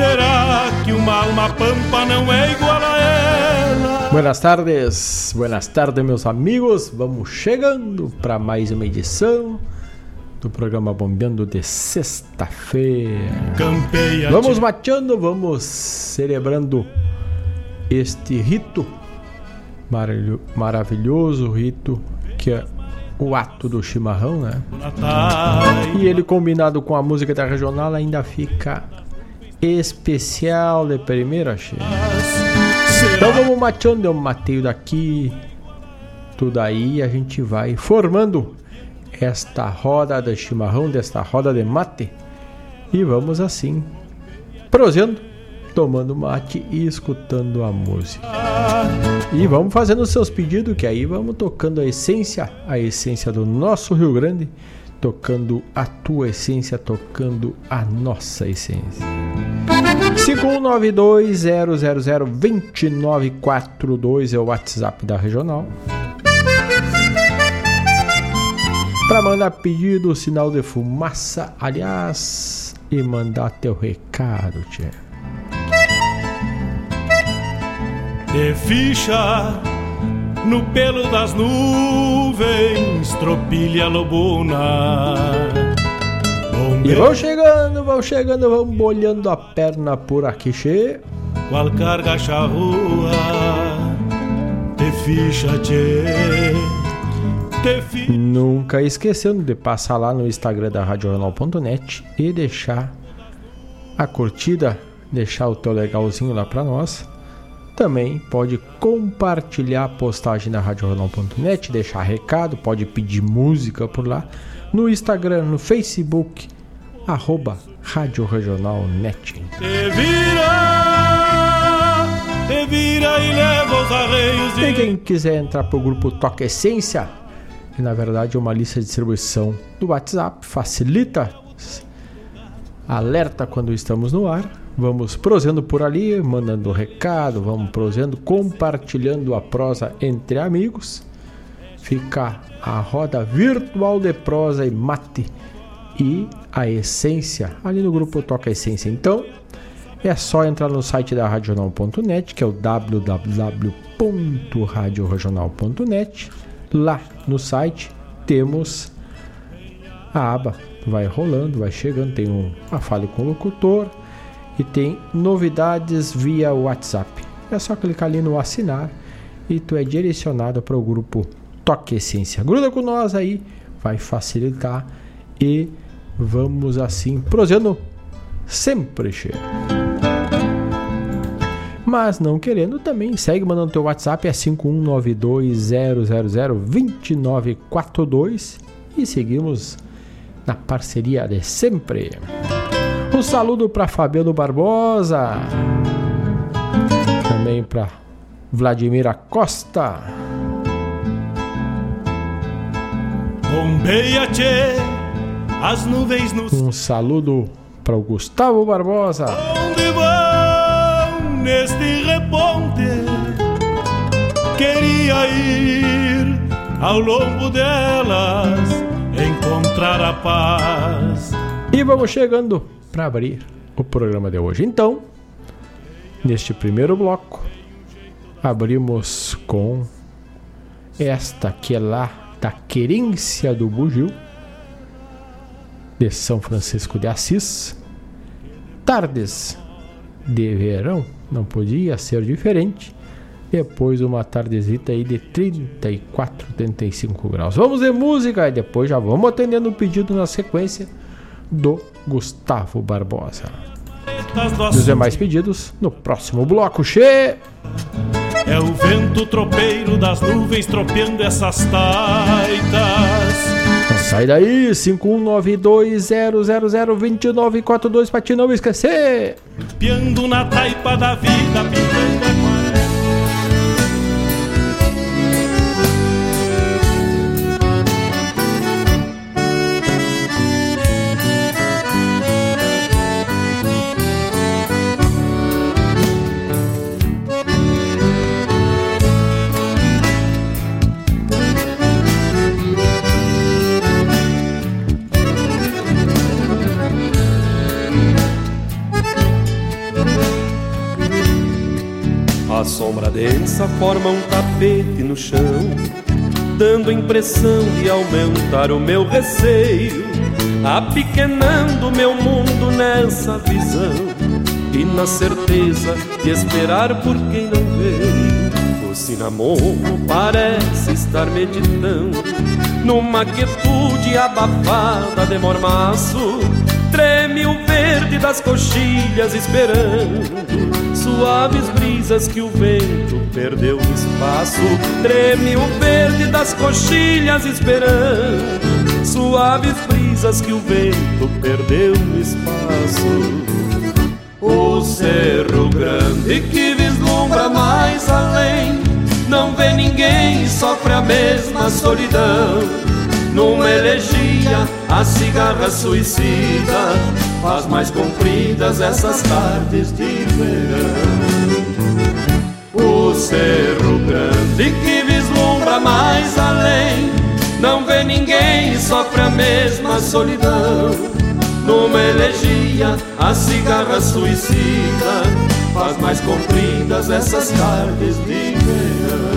Será que uma alma pampa não é igual a ela? Buenas tardes, buenas tardes, meus amigos. Vamos chegando para mais uma edição do programa Bombeando de sexta-feira. Vamos mateando, vamos celebrando este rito maravilhoso rito que é o ato do chimarrão, né? E ele combinado com a música da regional ainda fica especial de primeira, achei. Então vamos mateando, eu mateio daqui, tudo aí, a gente vai formando esta roda de chimarrão, desta roda de mate. E vamos assim, prosendo, tomando mate e escutando a música. E vamos fazendo os seus pedidos, que aí vamos tocando a essência, a essência do nosso Rio Grande, tocando a tua essência, tocando a nossa essência. 5192-000-2942 é o WhatsApp da Regional. Para mandar pedido, sinal de fumaça, aliás, e mandar teu recado, tchê. De ficha no pelo das nuvens, tropilha lobuna. E vão chegando, vão chegando, vão bolhando a perna por aqui, che. Qual carga charrua, te ficha, tchê. Nunca esquecendo de passar lá no Instagram da RadioJornal.net e deixar a curtida, deixar o teu legalzinho lá para nós. Também pode compartilhar a postagem da RadioJornal.net, deixar recado, pode pedir música por lá. No Instagram, no Facebook, arroba Rádio Regional.net. Te vira, te vira e leva os arreios. E quem quiser entrar pro grupo Toque Essência, que na verdade é uma lista de distribuição do WhatsApp, facilita, alerta quando estamos no ar. Vamos prosendo por ali, mandando recado, vamos prosendo, compartilhando a prosa entre amigos. Fica a roda virtual de prosa e mate e a essência ali no grupo Toca Essência. Então, é só entrar no site da radional.net, que é o www.radioregional.net Lá no site temos a aba, vai rolando, vai chegando, tem um, a Fale com o Locutor e tem novidades via WhatsApp. É só clicar ali no assinar e tu é direcionado para o grupo Toque Essência. Gruda com nós aí, vai facilitar e vamos assim prosendo sempre cheio. Mas não querendo também, segue mandando teu WhatsApp é 51920002942 e seguimos na parceria de sempre. Um saludo para Fabiano Barbosa, também para Vladimir Costa. Bombeia, as nuvens nos... Um saludo para o Gustavo Barbosa. Onde neste reponte. Queria ir ao longo delas, encontrar a paz. E vamos chegando para abrir o programa de hoje. Então, neste primeiro bloco, abrimos com esta que é lá da querência do Bugio, de São Francisco de Assis. Tardes de verão não podia ser diferente. Depois uma tardezita aí de 34, 35 graus. Vamos de música e depois já vamos atendendo o pedido na sequência do Gustavo Barbosa. E os demais pedidos no próximo bloco. Che! É o vento tropeiro das nuvens tropeando essas taitas. Sai daí, 5192002942 pra te não esquecer. Piando na taipa da vida, pintando sombra densa forma um tapete no chão, dando impressão de aumentar o meu receio, apequenando meu mundo nessa visão e na certeza de esperar por quem não veio. O cinamomo parece estar meditando numa quietude abafada de mormaço. Treme o verde das coxilhas esperando suaves brisas que o vento perdeu o espaço. Treme o verde das coxilhas esperando suaves brisas que o vento perdeu no espaço. O cerro grande que vislumbra mais além, não vê ninguém, sofre a mesma solidão. Numa elegia, a cigarra suicida faz mais compridas essas tardes de verão. Cerro grande que vislumbra mais além, não vê ninguém, sofre a mesma solidão. Numa elegia, a cigarra suicida faz mais compridas essas tardes de verão.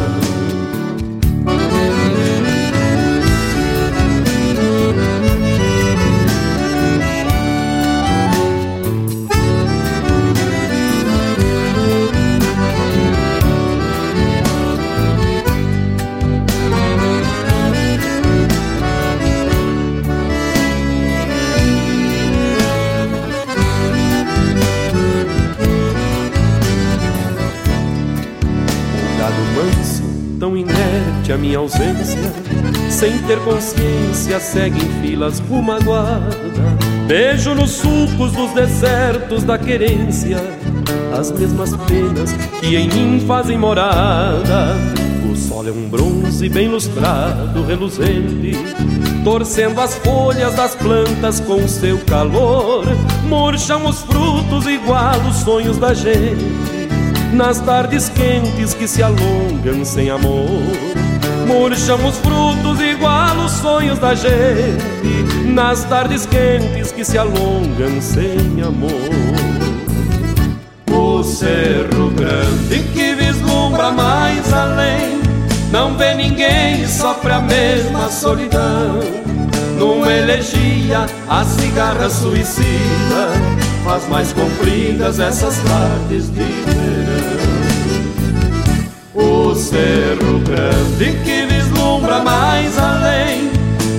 Minha ausência, sem ter consciência, segue em filas rumo à guarda. Beijo nos sulcos dos desertos da querência, as mesmas penas que em mim fazem morada. O sol é um bronze bem lustrado, reluzente, torcendo as folhas das plantas com seu calor. Murcham os frutos igual os sonhos da gente, nas tardes quentes que se alongam sem amor. Murcham os frutos igual os sonhos da gente. Nas tardes quentes que se alongam sem amor. O cerro grande que vislumbra mais além. Não vê ninguém, sofre a mesma solidão. Numa elegia, a cigarra suicida. Faz mais compridas essas tardes de o cerro grande que vislumbra mais além.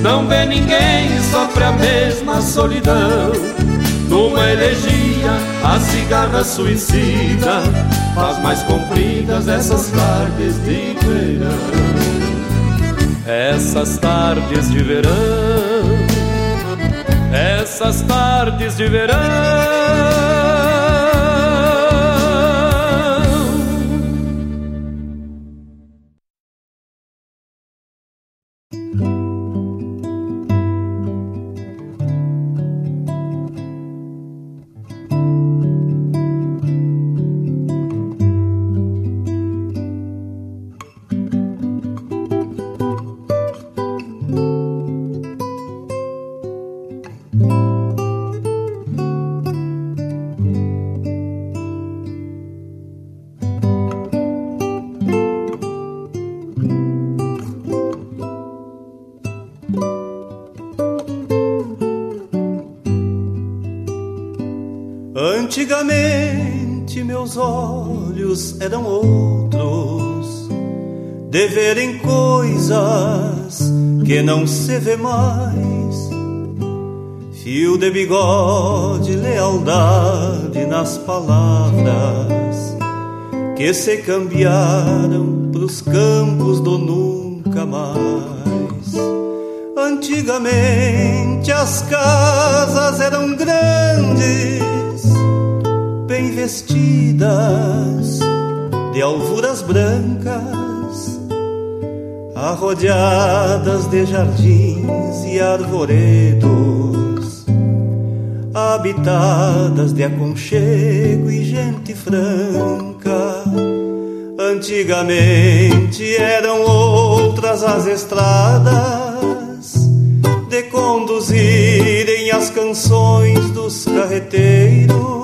Não vê ninguém, sofre a mesma solidão. Numa elegia, a cigarra suicida Faz mais compridas essas tardes de verão. Essas tardes de verão Essas tardes de verão eram outros, de verem coisas que não se vê mais. Fio de bigode, lealdade nas palavras que se cambiaram pros campos do nunca mais. Antigamente as casas eram grandes bem vestidas de alvuras brancas, arrodeadas de jardins e arvoredos, habitadas de aconchego e gente franca. Antigamente eram outras as estradas de conduzirem as canções dos carreteiros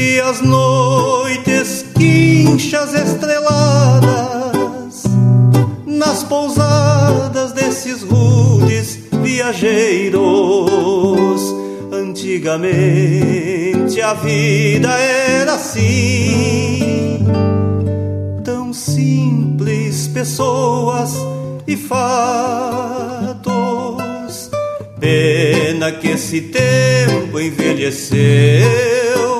e as noites quinchas estreladas nas pousadas desses rudes viajeiros. Antigamente a vida era assim, tão simples, pessoas e fatos. Pena que esse tempo envelheceu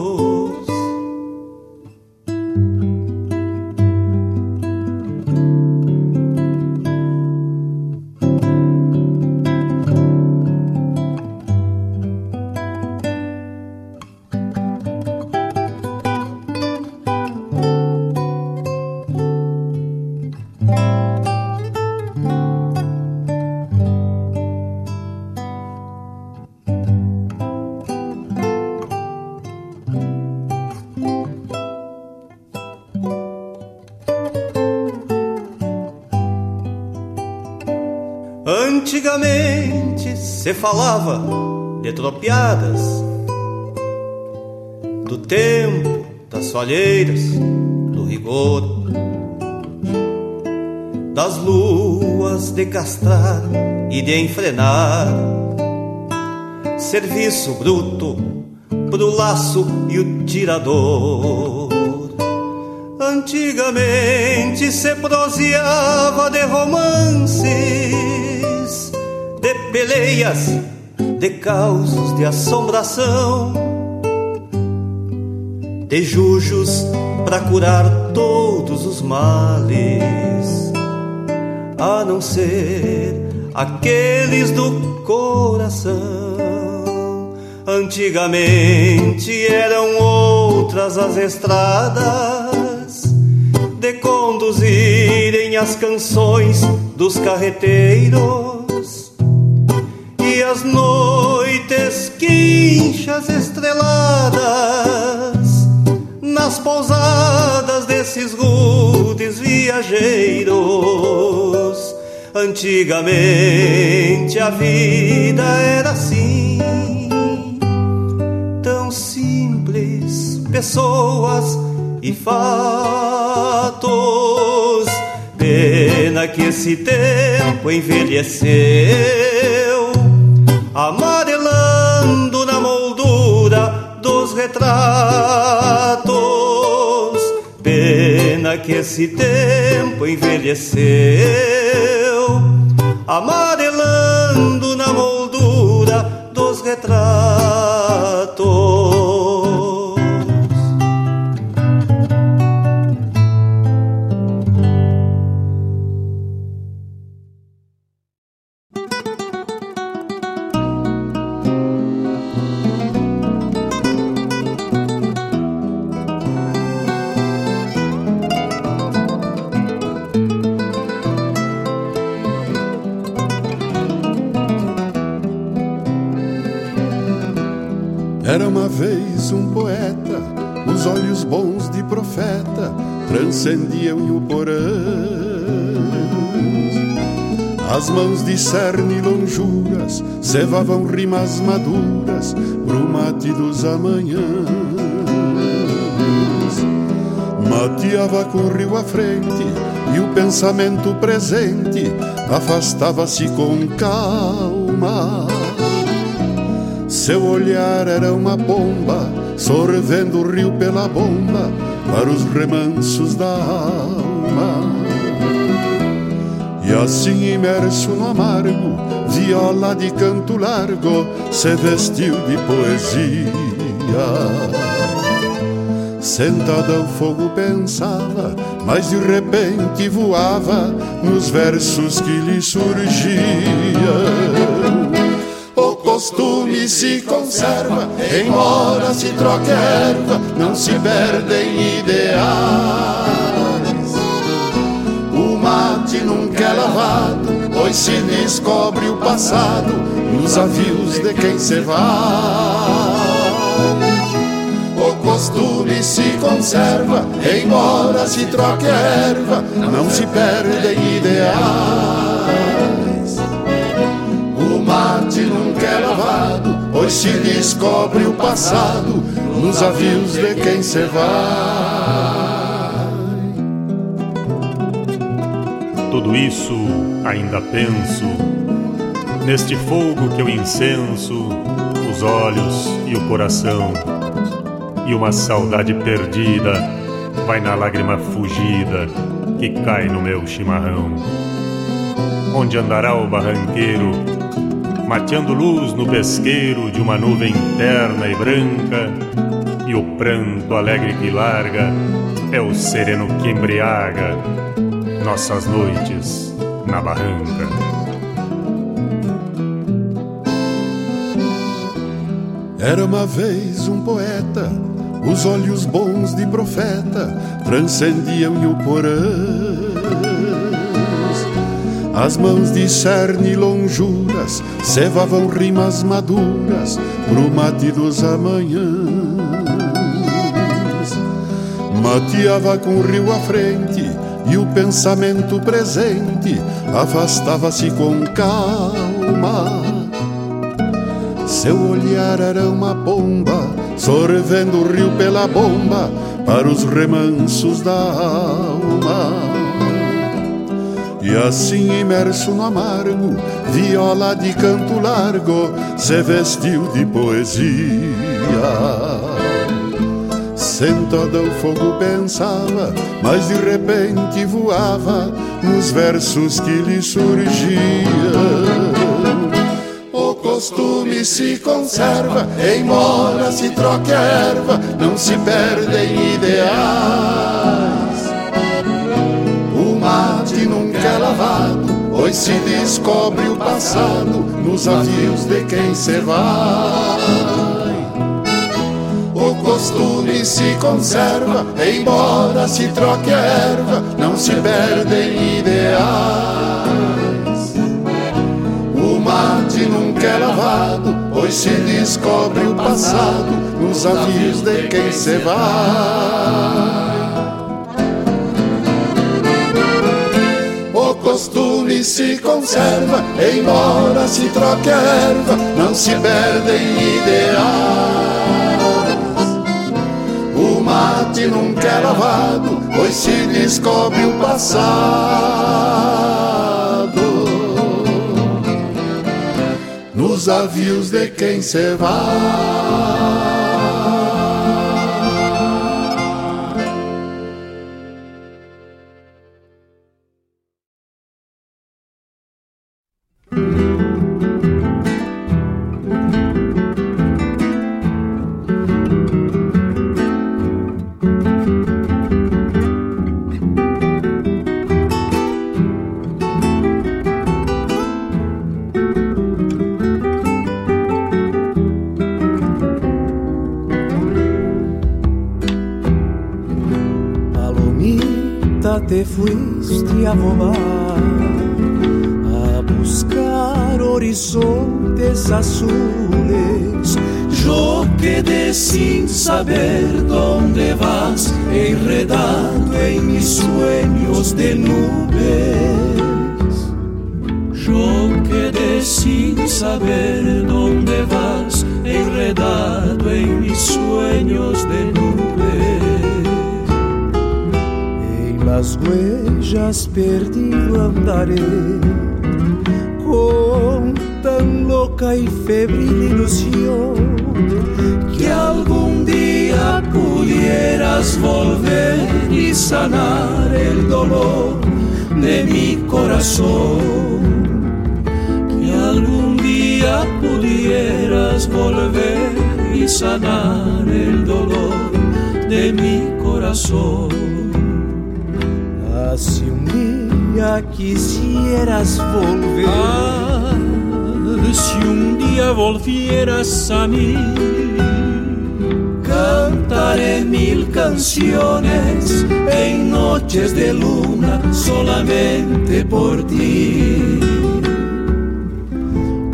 Se falava de tropiadas, do tempo, das folheiras, do rigor, das luas de castrar e de enfrenar, serviço bruto pro laço e o tirador. Antigamente se proseava de romances de peleias, de causos de assombração, de jujos para curar todos os males, a não ser aqueles do coração. Antigamente eram outras as estradas de conduzirem as canções dos carreteiros as noites quinchas estreladas nas pousadas desses rudes viajeiros. Antigamente a vida era assim, tão simples, pessoas e fatos. Pena que esse tempo envelheceu amarelando na moldura dos retratos. Pena que esse tempo envelheceu, mãos de cerne e lonjuras cevavam rimas maduras pro mate dos amanhãs. Mateava com o rio à frente e o pensamento presente afastava-se com calma. Seu olhar era uma bomba, sorvendo o rio pela bomba para os remansos da alma. E assim imerso no amargo, viola de canto largo se vestiu de poesia. Sentada ao fogo pensava, mas de repente voava nos versos que lhe surgiam costume se conserva, embora se troque erva, não se perdem ideais. O mate nunca é lavado, pois se descobre o passado nos avios de quem se vai. O costume se conserva, embora se troque erva, não se perdem ideais. pois se descobre o passado nos avios de quem se vai. Tudo isso ainda penso, neste fogo que eu incenso, os olhos e o coração, e uma saudade perdida vai na lágrima fugida que cai no meu chimarrão. Onde andará o barranqueiro, mateando luz no pesqueiro de uma nuvem terna e branca, e o pranto alegre que larga é o sereno que embriaga nossas noites na barranca. Era uma vez um poeta, os olhos bons de profeta transcendiam o porão. As mãos de cerne lonjuras cevavam rimas maduras pro mate dos amanhãs. Mateava com o rio à frente e o pensamento presente afastava-se com calma. Seu olhar era uma bomba, sorvendo o rio pela bomba para os remansos da alma. E assim imerso no amargo, viola de canto largo, se vestiu de poesia. Sentado ao fogo pensava, mas de repente voava nos versos que lhe surgiam. O costume se conserva, embora se troque a erva, não se perdem ideais. O mate nunca é lavado, pois se descobre o passado nos avios de quem se vai costume se conserva, embora se troque a erva, não se perdem ideais. O mate nunca é lavado, pois se descobre o passado nos avios de quem se vai. O costume se conserva, embora se troque a erva, não se perdem ideais mate nunca é lavado, pois se descobre o passado nos avios de quem se vai. Perdido andaré con tan loca y febril ilusión que algún día pudieras volver y sanar el dolor de mi corazón. Que algún día pudieras volver y sanar el dolor de mi corazón. Día quisieras volver, ah, si un día volvieras a mí, cantaré mil canciones en noches de luna solamente por ti.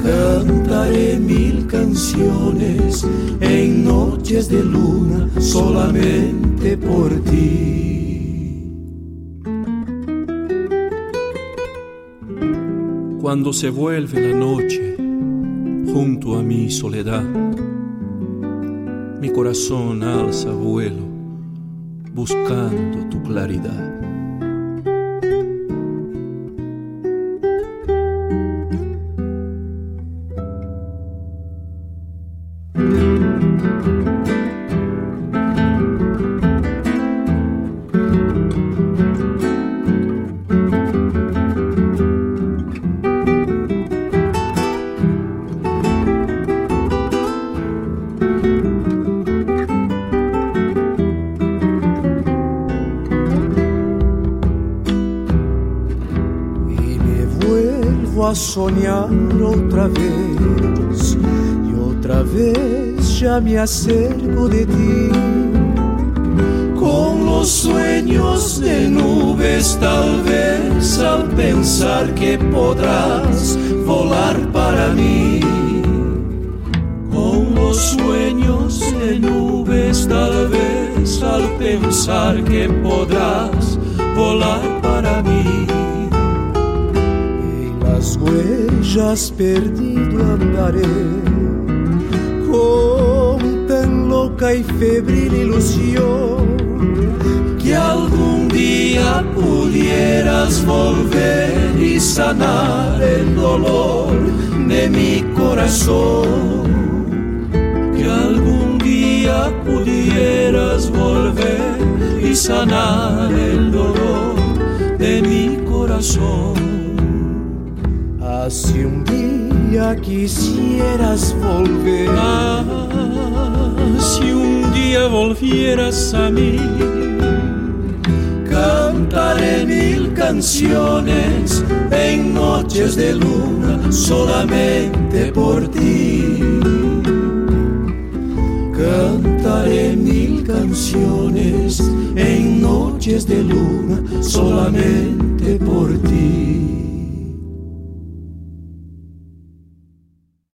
Cantaré mil canciones en noches de luna solamente por ti. Cuando se vuelve la noche junto a mi soledad. Mi corazón alza vuelo buscando tu claridad. Vivo a sonhar outra vez e outra vez já me acerco de ti. Con los sueños de nubes, tal vez al pensar que podrás volar para mí. Con los sueños de nubes, tal vez al pensar que podrás volar para mí. En las huellas perdido andaré con tan loca y febril ilusión que algún día pudieras volver y sanar el dolor de mi corazón. Que algún día pudieras volver y sanar el dolor de mi corazón. Así un día quisieras volver. Si un día volvieras a mí cantaré mil canciones en noches de luna solamente por ti. Cantaré mil canciones en noches de luna solamente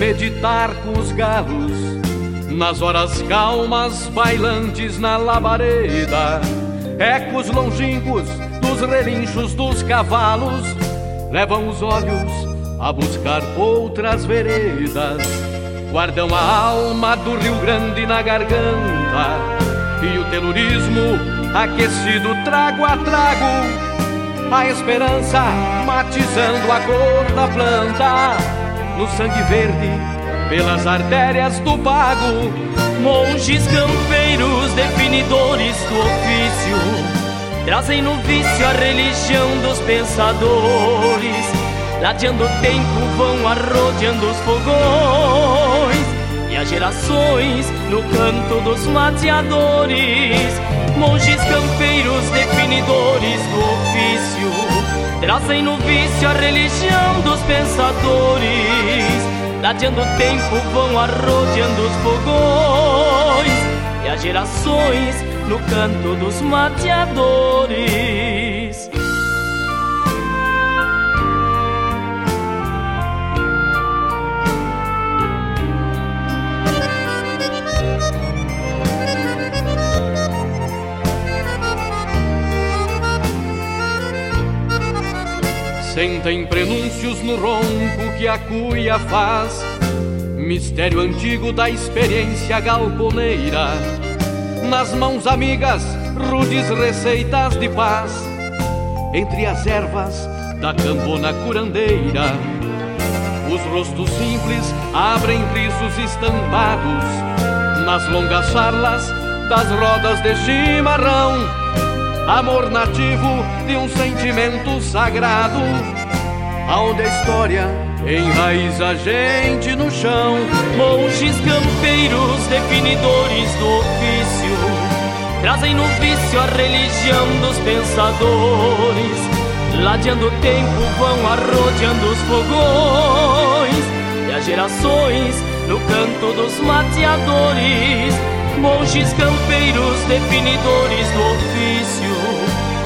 Meditar com os galos, nas horas calmas bailantes na labareda, ecos longínquos dos relinchos dos cavalos levam os olhos a buscar outras veredas, guardam a alma do Rio Grande na garganta e o telurismo aquecido trago a trago a esperança matizando a cor da planta, no sangue verde, pelas artérias do pago. Monges campeiros, definidores do ofício, trazem no vício a religião dos pensadores. Ladeando o tempo, vão arrodeando os fogões e as gerações no canto dos mateadores monges campeiros, definidores do ofício, trazem no vício a religião dos pensadores. Ladeando o tempo, vão arrodeando os fogões e as gerações no canto dos mateadores. Sentem prenúncios no ronco que a cuia faz, mistério antigo da experiência galponeira. Nas mãos amigas, rudes receitas de paz, entre as ervas da campona curandeira. Os rostos simples abrem risos estampados nas longas charlas das rodas de chimarrão amor nativo de um sentimento sagrado, aonde a história enraiza a gente no chão. Monges campeiros, definidores do ofício, trazem no vício a religião dos pensadores. Ladeando o tempo, vão arrodeando os fogões e as gerações no canto dos mateadores monges campeiros, definidores do ofício,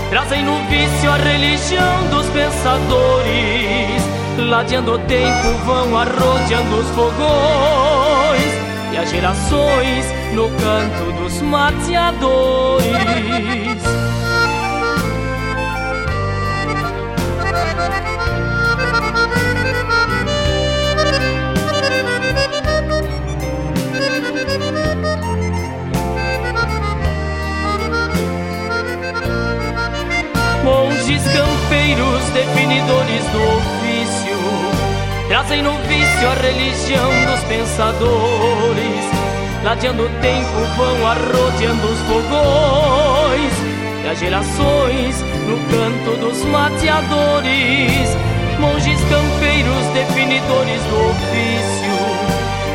trazem no vício a religião dos pensadores. Ladeando o tempo vão arrodeando os fogões e as gerações no canto dos mateadores. Campeiros, definidores do ofício, trazem no vício a religião dos pensadores. Ladeando o tempo vão arrodeando os fogões e as gerações no canto dos mateadores. Monges campeiros, definidores do ofício,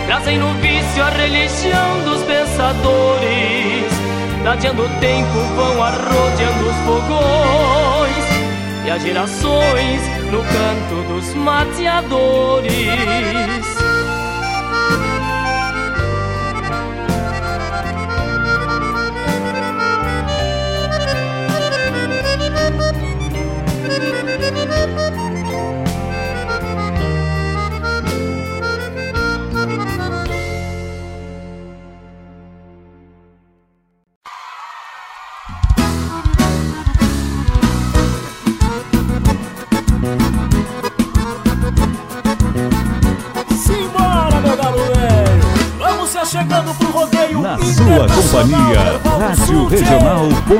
trazem no vício a religião dos pensadores Ladeando o tempo vão arrodeando os fogões E as gerações no canto dos mateadores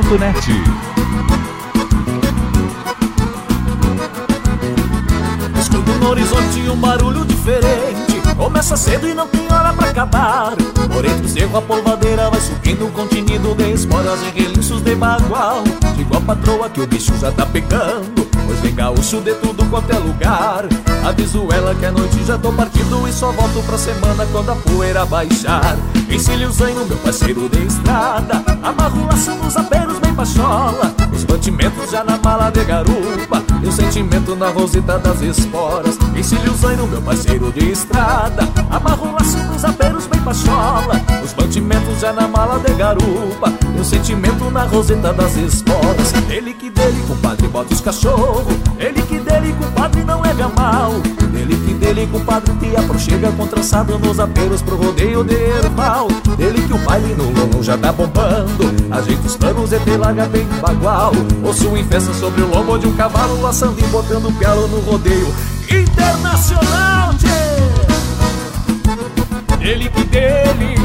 Regional.net. Escuto no horizonte um barulho diferente. Começa cedo e não tem hora pra acabar. Por entre o cerro a polvadeira vai subindo um continido de esporas e relinchos de bagual. Digo a patroa que o bicho já tá pegando. Pois vem gaúcho de tudo quanto é lugar Aviso ela que a noite já tô partindo E só volto pra semana quando a poeira baixar Encilho o zanho, meu parceiro de estrada Amarro laço nos aperos bem pachola Os mantimentos já na mala de garupa. E o sentimento na roseta das esporas. Encilho o zanho, meu parceiro de estrada. Amarro laço nos aperos bem pachola. Os mantimentos já na mala de garupa. E o sentimento na roseta das esporas. Ele que dele, compadre, bota os cachorros. Ele dele, compadre, não é mal. Dele que dele, compadre, te aproxega com trançado nos apelos pro rodeio de erval. Dele que o baile no lombo já tá bombando Ajeita os panos e te larga bem bagual. Osso em festa sobre o lombo de um cavalo Laçando e botando pialo no rodeio. Internacional, tchê! Dele que dele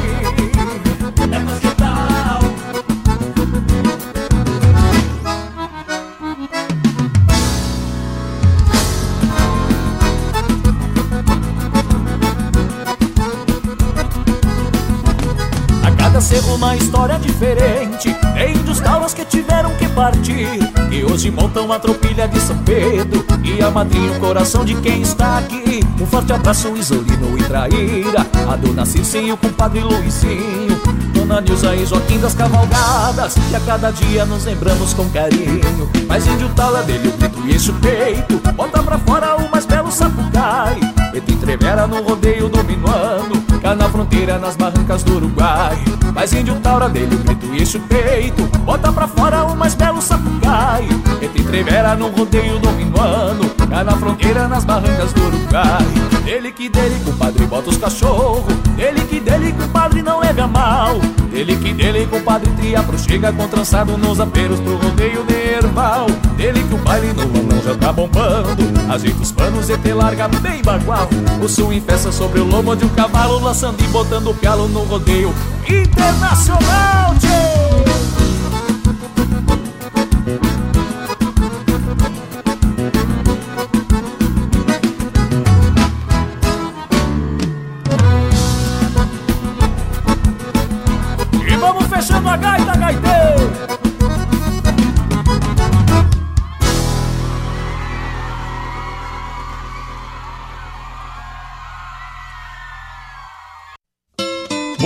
uma história diferente. É índios tauras que tiveram que partir E hoje montam a tropilha de São Pedro. E a madrinha o coração de quem está aqui. Um forte abraço Isolino e Traíra. A dona Circe e o compadre Luizinho. Dona Nilza e Joaquim das Cavalgadas. Que a cada dia nos lembramos com carinho. Mas índio taura dele o grito e enche o peito. Bota pra fora o mais belo sapucai. Preto entrevera no rodeio do minuano Cá na fronteira, nas barrancas do Uruguai. Mas índio taura dele, o grito e o peito. Bota pra fora o mais belo sapucai. Preto entrevera no rodeio do minuano Cá na fronteira, nas barrancas do Uruguai. Dele que dele, compadre, bota os cachorros Dele que dele, compadre, não leva mal. Dele que dele, compadre, tria pro chega com trançado nos aperos pro rodeio de erval. Dele que o baile no lomão já tá bombando. Ajeita os panos e te larga bem bagual. O sul em festa sobre o lombo de um cavalo Laçando e botando o pialo no rodeio internacional, tchê!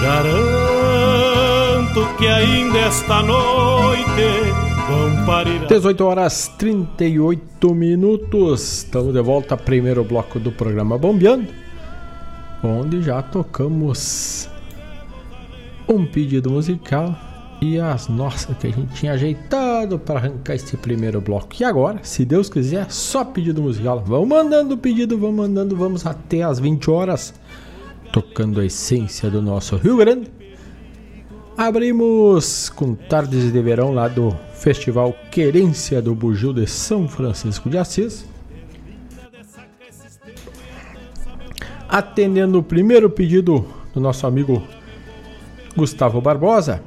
Garanto que ainda esta noite vão parir. 18 horas 38 minutos. Estamos de volta ao primeiro bloco do programa Bombeando, onde já tocamos um pedido musical e as nossas que a gente tinha ajeitado para arrancar esse primeiro bloco. E agora, se Deus quiser, só pedido musical. Vamos mandando o pedido, vamos mandando, vamos até as 20 horas tocando a essência do nosso Rio Grande. Abrimos com Tardes de Verão lá do Festival Querência do Bugio de São Francisco de Assis. Atendendo o primeiro pedido do nosso amigo Gustavo Barbosa,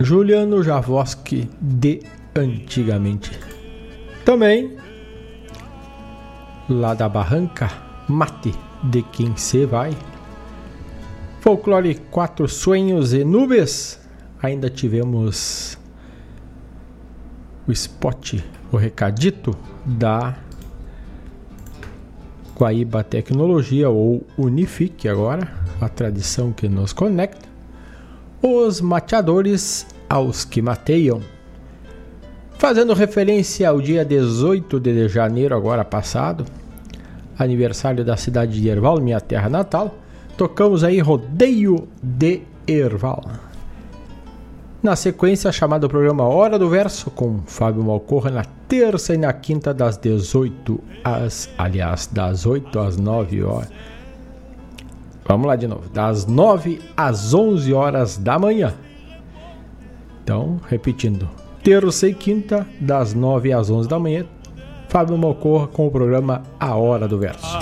Juliano Javoski de antigamente. Também lá da Barranca Mate de quem se vai. Folclore Quatro Sonhos e Nubes. Ainda tivemos o spot, o recadito da Guaíba Tecnologia ou Unifique agora, a tradição que nos conecta. Os mateadores aos que mateiam. Fazendo referência ao dia 18 de janeiro agora passado, aniversário da cidade de Erval, minha terra natal, tocamos aí Rodeio de Erval. Na sequência, chamado programa Hora do Verso, com Fábio Malcorra, na terça e na quinta, das 18 às. Aliás, das 8 às 9 horas. Vamos lá de novo. Das 9 às 11 horas da manhã. Então, repetindo. Terça e quinta, das 9 às 11 da manhã. Fábio Mocorra com o programa A Hora do Verso.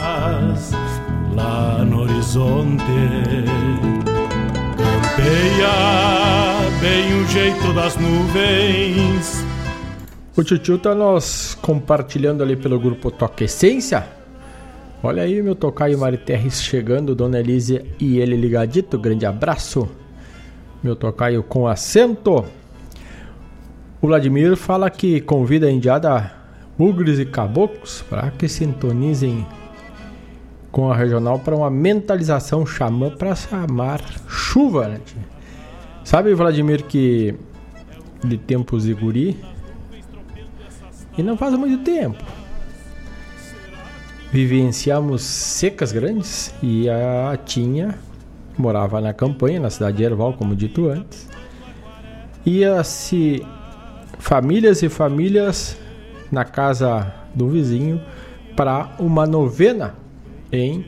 Lá no horizonte campeia bem o jeito das nuvens. O Tchutchu tá nós compartilhando ali pelo grupo Toque Essência. Olha aí meu tocaio Mariterres chegando, Dona Elísia e ele ligadito. Grande abraço. Meu tocaio com assento. O Vladimir fala que convida a indiada bugres e caboclos para que sintonizem com a regional para uma mentalização xamã para chamar chuva. Né? Sabe, Vladimir, que de tempos de guri, e não faz muito tempo, vivenciamos secas grandes e a Tinha morava na campanha, na cidade de Erval, como dito antes. Ia-se famílias e famílias na casa do vizinho para uma novena em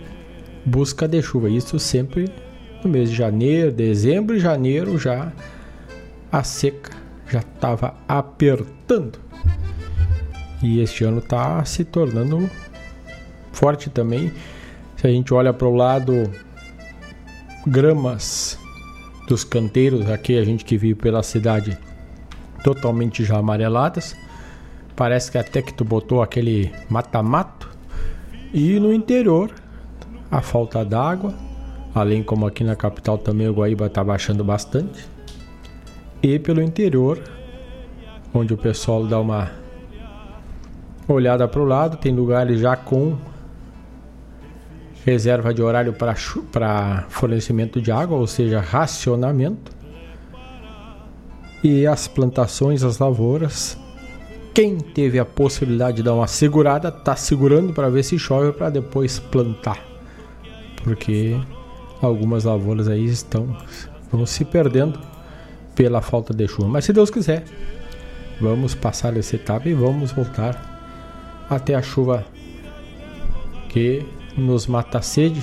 busca de chuva. Isso sempre no mês de janeiro, dezembro e janeiro já a seca já estava apertando. E este ano está se tornando forte também. Se a gente olha para o lado gramas dos canteiros, aqui a gente que vive pela cidade totalmente já amareladas. Parece que até que tu botou aquele mata-mato. E no interior, a falta d'água, além como aqui na capital também o Guaíba está baixando bastante. E pelo interior, onde o pessoal dá uma olhada para o lado, tem lugares já com reserva de horário para fornecimento de água, ou seja, racionamento e as plantações, as lavouras. Quem teve a possibilidade de dar uma segurada, tá segurando para ver se chove para depois plantar. Porque algumas lavouras aí estão vão se perdendo pela falta de chuva. Mas se Deus quiser, vamos passar essa etapa e vamos voltar até a chuva que nos mata a sede,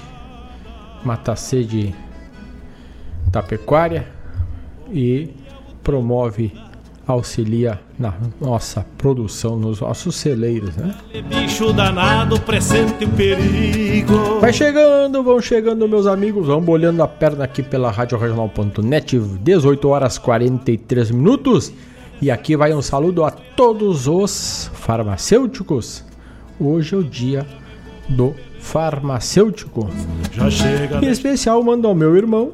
mata a sede da pecuária e promove, auxilia na nossa produção, nos nossos celeiros, né? Bicho danado, presente o perigo. Vai chegando, vão chegando meus amigos, vão bolhando a perna aqui pela Rádio Regional.net, 18 horas 43 minutos. E aqui vai um saludo a todos os farmacêuticos. Hoje é o dia do farmacêutico. Já chega. Em especial mando ao meu irmão,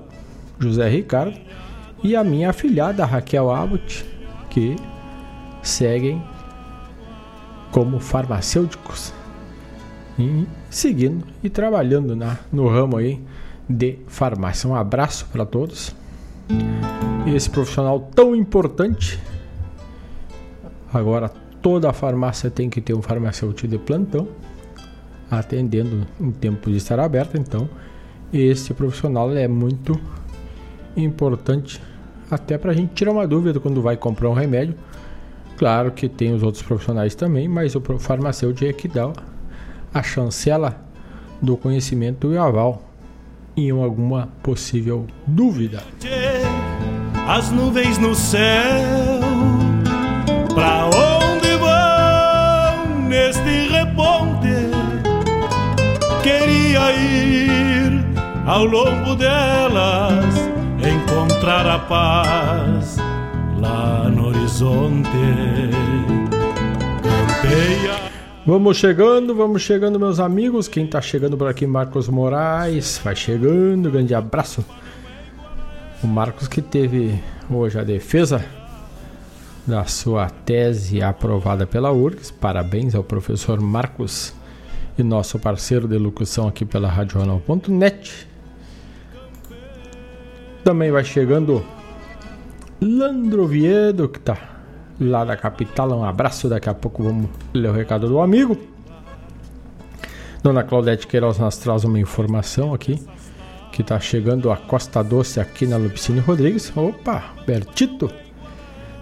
José Ricardo, e a minha afilhada Raquel Abbott, que seguem como farmacêuticos e seguindo e trabalhando na, no ramo aí de farmácia. Um abraço para todos. Esse profissional tão importante. Agora toda farmácia tem que ter um farmacêutico de plantão atendendo em tempo de estar aberto, então esse profissional é muito importante até para a gente tirar uma dúvida quando vai comprar um remédio. Claro que tem os outros profissionais também, mas o farmacêutico é que dá a chancela do conhecimento e aval em alguma possível dúvida. As nuvens no céu, pra onde vão neste reponte? Queria ir ao longo delas encontrar a paz lá no horizonte. Campeia. Vamos chegando, vamos chegando, meus amigos. Quem tá chegando por aqui, Marcos Moraes, vai chegando. Grande abraço. O Marcos que teve hoje a defesa da sua tese aprovada pela URGS. Parabéns ao professor Marcos e nosso parceiro de locução aqui pela RadioJornal.net. Também vai chegando Landro Viedo, que tá lá da capital. Um abraço, daqui a pouco vamos ler o recado do amigo. Dona Claudete Queiroz nos traz uma informação aqui. Que tá chegando a Costa Doce aqui na Lupicine Rodrigues. Opa, Bertito.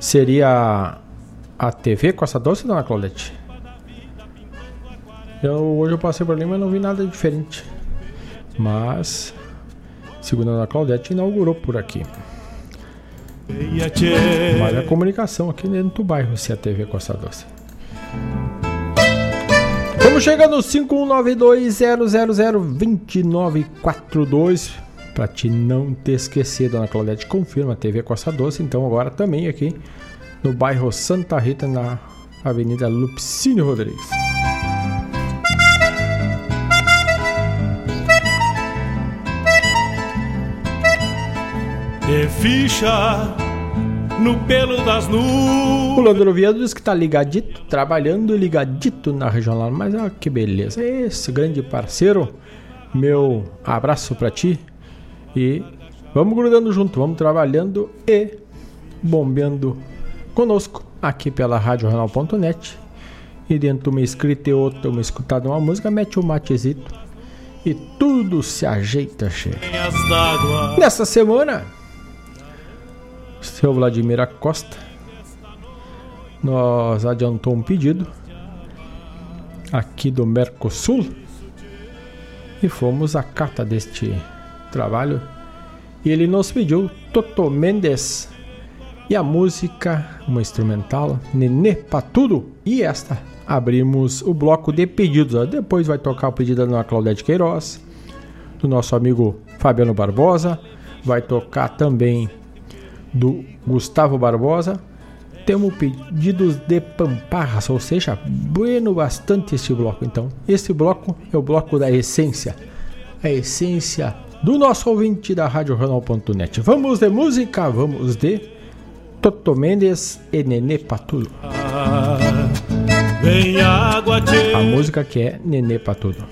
Seria a TV Costa Doce, Dona Claudete? Eu, hoje eu passei por ali, mas não vi nada diferente. Mas segundo a Ana Claudete, inaugurou por aqui. Vale a comunicação aqui dentro do bairro, se a TV Costa Doce. Vamos chegar no 5192-000-2942 para te não ter esquecido. Dona Claudete confirma, TV Costa Doce, então agora também aqui no bairro Santa Rita, na Avenida Lupicínio Rodrigues. De ficha no pelo das nuvens. O Landro Viedo diz que tá ligadito, trabalhando ligadito na regional. Mas olha que beleza. Esse grande parceiro, meu abraço para ti. E vamos grudando junto, vamos trabalhando e bombeando conosco aqui pela RadioJornal.net. E dentro de uma escrita e outra, uma escutada uma música, mete o um matezito e tudo se ajeita, cheio. Nessa semana seu Vladimir Acosta. Nos adiantou um pedido aqui do Mercosul e fomos à cata deste trabalho. E ele nos pediu Toto Mendes e a música, uma instrumental, Nenê Patudo e esta abrimos o bloco de pedidos. Depois vai tocar o pedido da Claudete Queiroz, do nosso amigo Fabiano Barbosa, vai tocar também do Gustavo Barbosa. Temos pedidos de pamparras, ou seja, bueno bastante este bloco. Então, este bloco é o bloco da essência, a essência do nosso ouvinte da Rádio Jornal.net. Vamos de música, vamos de Toto Mendes e Nenê Patudo. Ah, a música que é Nenê Patudo.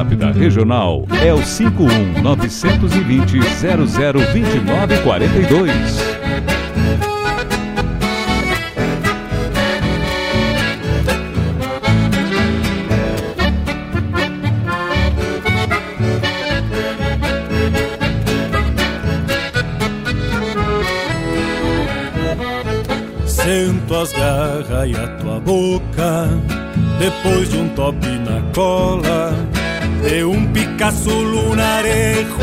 WhatsApp da Regional é o 51 920 0029 42. Sento as garras e a tua boca Depois de um top na cola De um Picasso lunarejo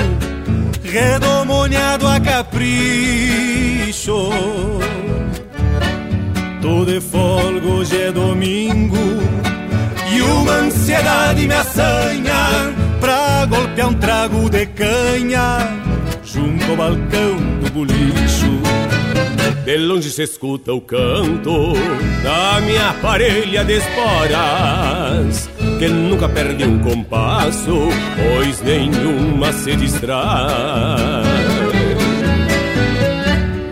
Redomoniado a capricho. Tô de hoje é domingo E uma ansiedade me assanha Pra golpear um trago de canha Junto ao balcão do bolicho de longe se escuta o canto da minha parelha de esporas, que nunca perde um compasso, pois nenhuma se distrai.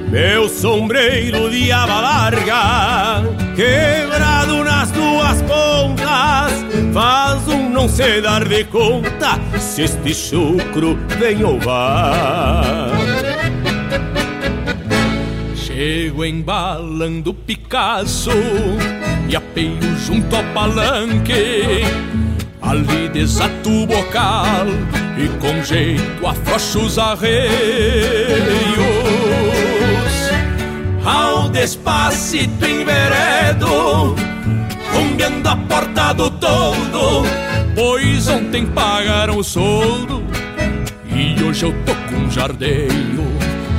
Meu sombreiro de aba larga, quebrado nas duas pontas, faz um não se dar de conta se este chucro vem ou vai. Chego embalando Picasso e apeio junto ao palanque. Ali desato o bocal e com jeito afrouxo os arreios. Ao despacito enveredo, rumbeando a porta do todo, pois ontem pagaram o soldo e hoje eu tô com jardeio.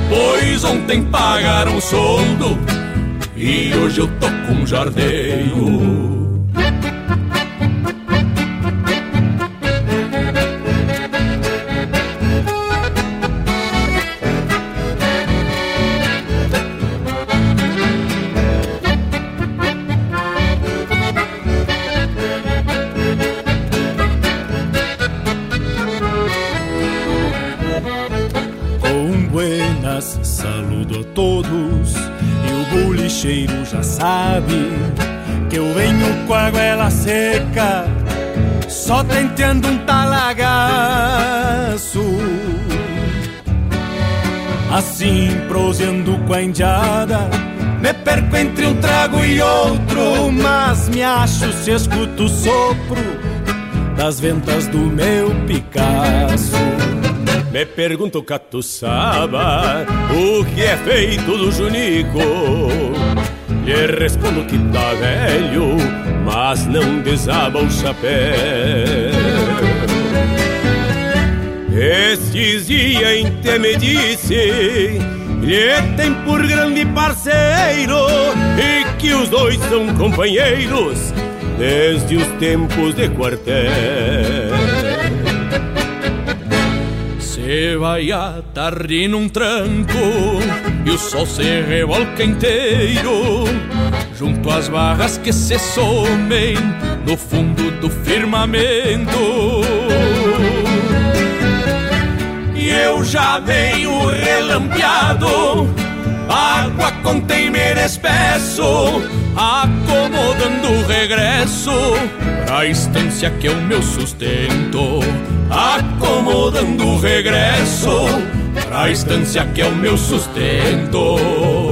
Pois ontem pagaram o soldo e hoje eu tô com jardeio. Já sabe que eu venho com a goela seca, só tentando um talagaço. Assim, prosendo com a indiada, me perco entre um trago e outro, mas me acho se escuto o sopro das ventas do meu Picasso. Me pergunto, catuçaba, o que é feito do Junico? Lhe respondo que tá velho, mas não desaba o chapéu. Estes dias em me disse lhe tem por grande parceiro e que os dois são companheiros desde os tempos de quartel. Se vai a tarde num tranco e o sol se revolca inteiro junto às barras que se somem no fundo do firmamento. E eu já venho relampeado, água contém espesso, acomodando o regresso pra estância que é o meu sustento, acomodando o regresso pra estância que é o meu sustento.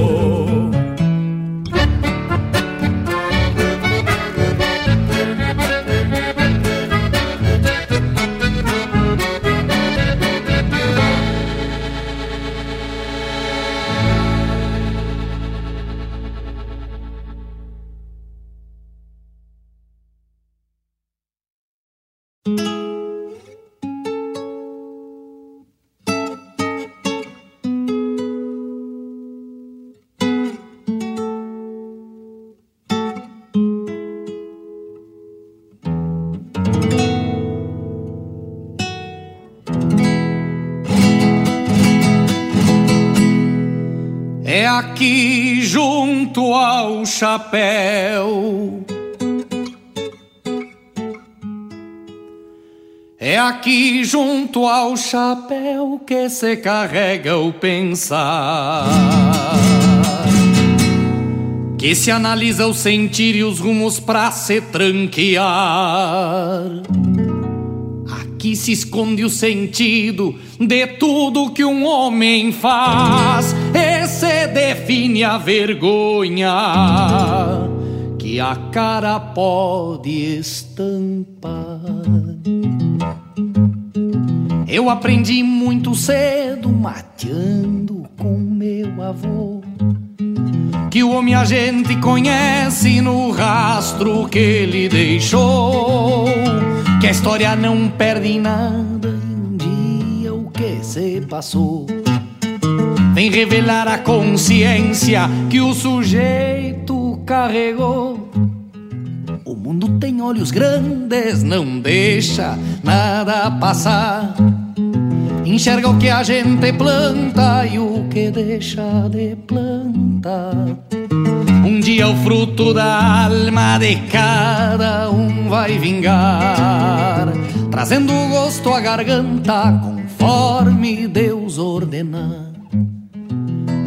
Chapéu. É aqui junto ao chapéu que se carrega o pensar. Que se analisa o sentir e os rumos pra se tranquear. que se esconde o sentido de tudo que um homem faz. Define a vergonha que a cara pode estampar. Eu aprendi muito cedo mateando com meu avô que o homem a gente conhece no rastro que ele deixou. Que a história não perde nada e um dia o que se passou. Vem revelar a consciência que o sujeito carregou. O mundo tem olhos grandes, não deixa nada passar. Enxerga o que a gente planta e o que deixa de plantar. Um dia o fruto da alma de cada um vai vingar, trazendo gosto à garganta conforme Deus ordenar.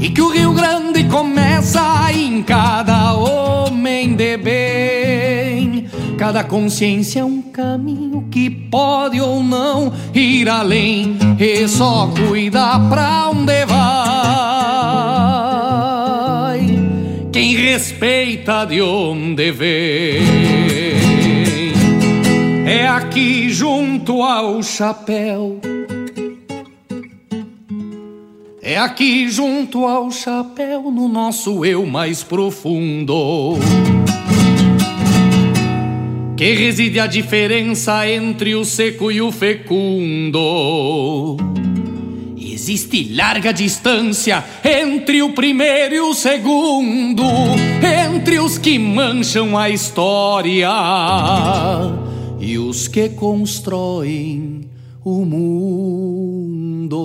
E que o Rio Grande começa em cada homem de bem. Cada consciência é um caminho que pode ou não ir além. E só cuida pra onde vai. Quem respeita de onde vem. É aqui junto ao chapéu é aqui junto ao chapéu, no nosso eu mais profundo, que reside a diferença entre o seco e o fecundo. Existe larga distância entre o primeiro e o segundo, entre os que mancham a história e os que constroem o mundo.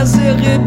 E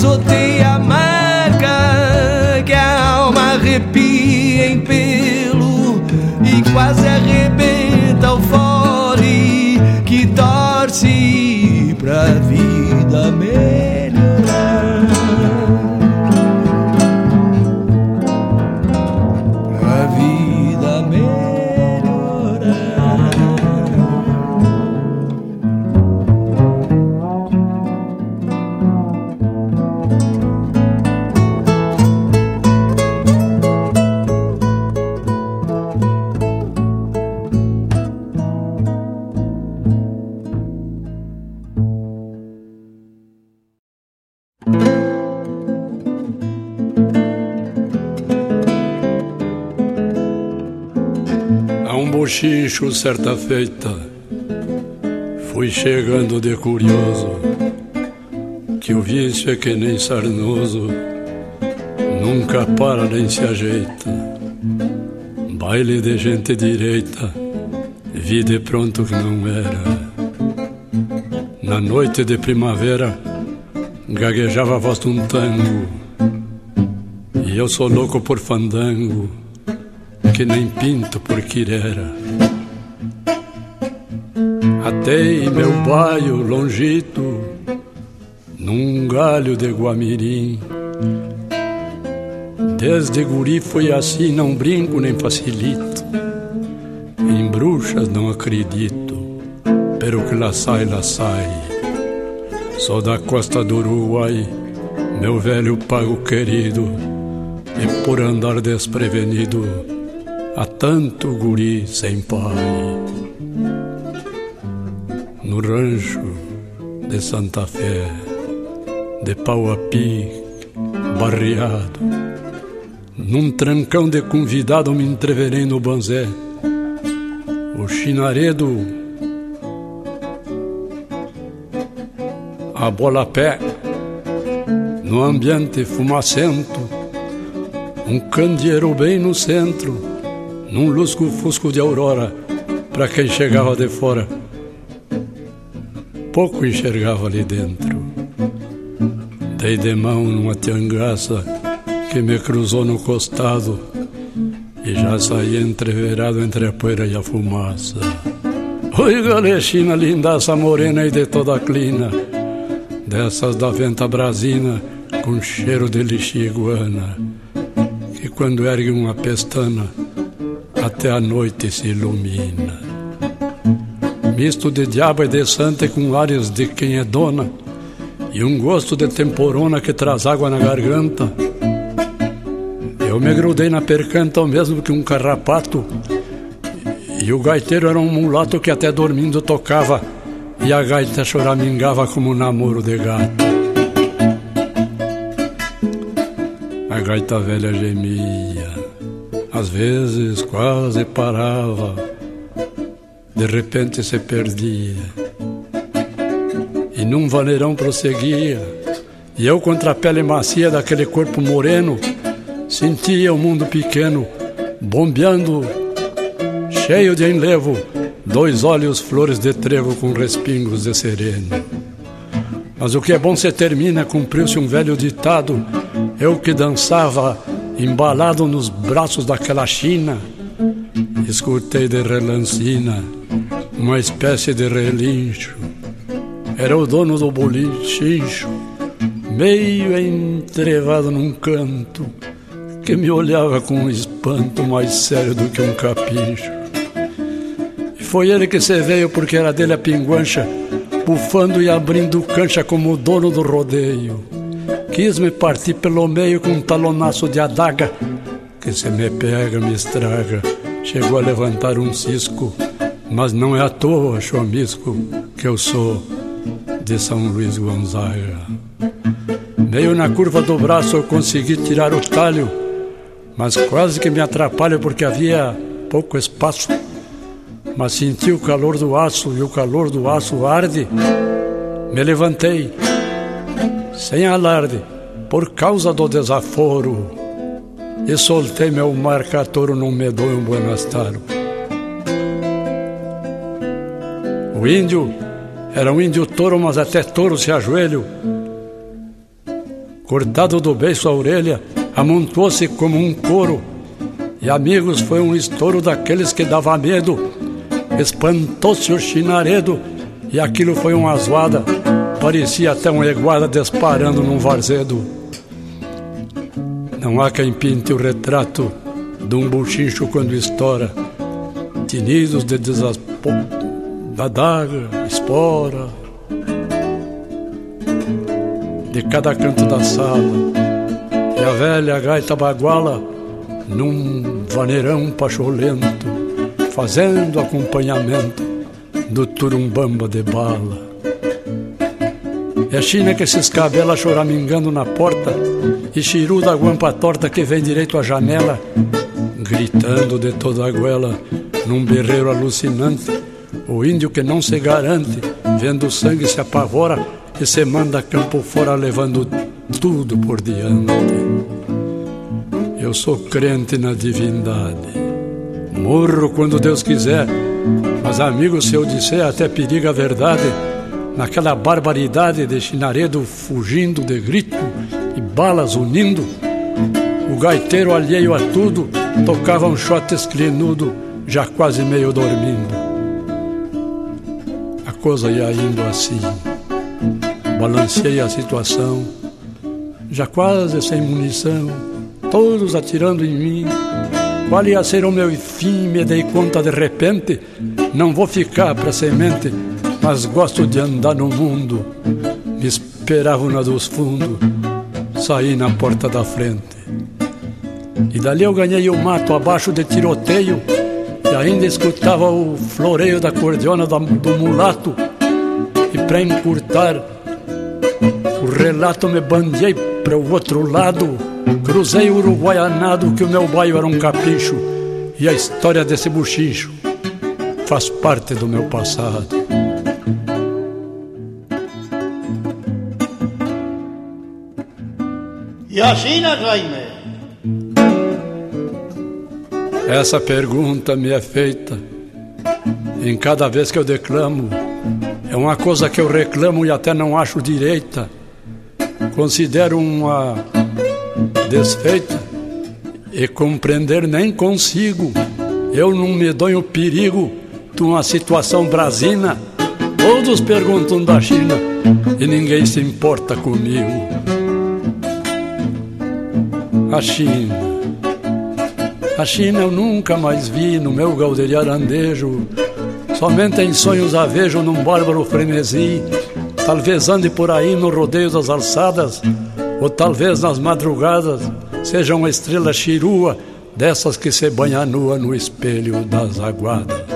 pé pisoteia a bochicho certa feita Fui chegando de curioso Que o vício é que nem sarnoso Nunca para nem se ajeita Baile de gente direita Vi de pronto que não era Na noite de primavera Gaguejava a voz de um tango E eu sou louco por fandango que nem pinto por quirera. Atei meu baio longito num galho de guamirim. Desde guri foi assim, não brinco nem facilito. Em bruxas não acredito, pero que lá sai, lá sai. Sou da costa do Uruguai, meu velho pago querido, e por andar desprevenido a tanto guri sem pai. No rancho de Santa Fé, de pau a pique, barreado, num trancão de convidado me entreverei no banzé. O chinaredo, a bola a pé, no ambiente fumacento, um candeeiro bem no centro num lusco-fusco de aurora, para quem chegava de fora. Pouco enxergava ali dentro. Dei de mão numa tiangaça que me cruzou no costado e já saí entreverado entre a poeira e a fumaça. Oi, galechina, lindaça morena e de toda a clina, dessas da venta brasina com cheiro de lixiguana, que quando ergue uma pestana até a noite se ilumina. Misto de diabo e de santa com ares de quem é dona, e um gosto de temporona que traz água na garganta. Eu me grudei na percanta o mesmo que um carrapato, e o gaiteiro era um mulato que até dormindo tocava, e a gaita choramingava como um namoro de gato. A gaita velha gemia, às vezes quase parava, de repente se perdia e num vaneirão prosseguia. E eu, contra a pele macia daquele corpo moreno, sentia o mundo pequeno bombeando, cheio de enlevo, dois olhos flores de trevo com respingos de sereno. Mas o que é bom se termina, cumpriu-se um velho ditado. Eu que dançava embalado nos braços daquela China, escutei de relancina uma espécie de relincho era o dono do bolichincho, meio entrevado num canto, que me olhava com um espanto mais sério do que um capincho. E foi ele que se veio porque era dele a pinguancha, bufando e abrindo cancha como o dono do rodeio. Quis me partir pelo meio com um talonaço de adaga, que se me pega me estraga. Chegou a levantar um cisco, mas não é à toa, chomisco, que eu sou de São Luís Gonzaga. Meio na curva do braço eu consegui tirar o talho, mas quase que me atrapalho porque havia pouco espaço. Mas senti o calor do aço e o calor do aço arde. Me levantei, sem alarde, por causa do desaforo, e soltei meu marca-touro num medonho buenastaro. O índio era um índio touro, mas até touro se ajoelho. Cortado do beiço a orelha, amontoou-se como um couro. E amigos, foi um estouro daqueles que dava medo. Espantou-se o chinaredo, e aquilo foi uma zoada. Parecia até uma eguada disparando num varzedo. Não há quem pinte o retrato de um buchincho quando estoura. Tinidos de desaspo da daga, espora, de cada canto da sala, e a velha gaita baguala num vaneirão pacholento, fazendo acompanhamento do turumbamba de bala. É a China que se escabela choramingando na porta, e Chiru da guampa torta que vem direito à janela, gritando de toda a goela num berreiro alucinante o índio que não se garante, vendo o sangue se apavora e se manda campo fora levando tudo por diante. Eu sou crente na divindade. Morro quando Deus quiser, mas amigo, se eu disser até periga a verdade, naquela barbaridade de chinaredo fugindo de grito e balas unindo, o gaiteiro alheio a tudo tocava um shot esclinudo, já quase meio dormindo coisa ia indo assim. Balanceei a situação, já quase sem munição, todos atirando em mim. Qual ia ser o meu fim? Me dei conta de repente. Não vou ficar pra semente, mas gosto de andar no mundo. Me esperavam na dos fundos, saí na porta da frente. E dali eu ganhei o mato abaixo de tiroteio e ainda escutava o floreio da cordiona do mulato. E para encurtar o relato, me bandiei para o outro lado. Cruzei o uruguaianado, que o meu baio era um capricho. E a história desse buchincho faz parte do meu passado. E a China, Jaime? Essa pergunta me é feita em cada vez que eu declamo. É uma coisa que eu reclamo e até não acho direita. Considero uma desfeita e compreender nem consigo. Eu não me dou o perigo de uma situação brasina. Todos perguntam da China e ninguém se importa comigo. A China a China eu nunca mais vi no meu galderiar andejo. Somente em sonhos a vejo num bárbaro frenesi, talvez ande por aí no rodeio das alçadas, ou talvez nas madrugadas seja uma estrela chirua, dessas que se banha nua no espelho das aguadas.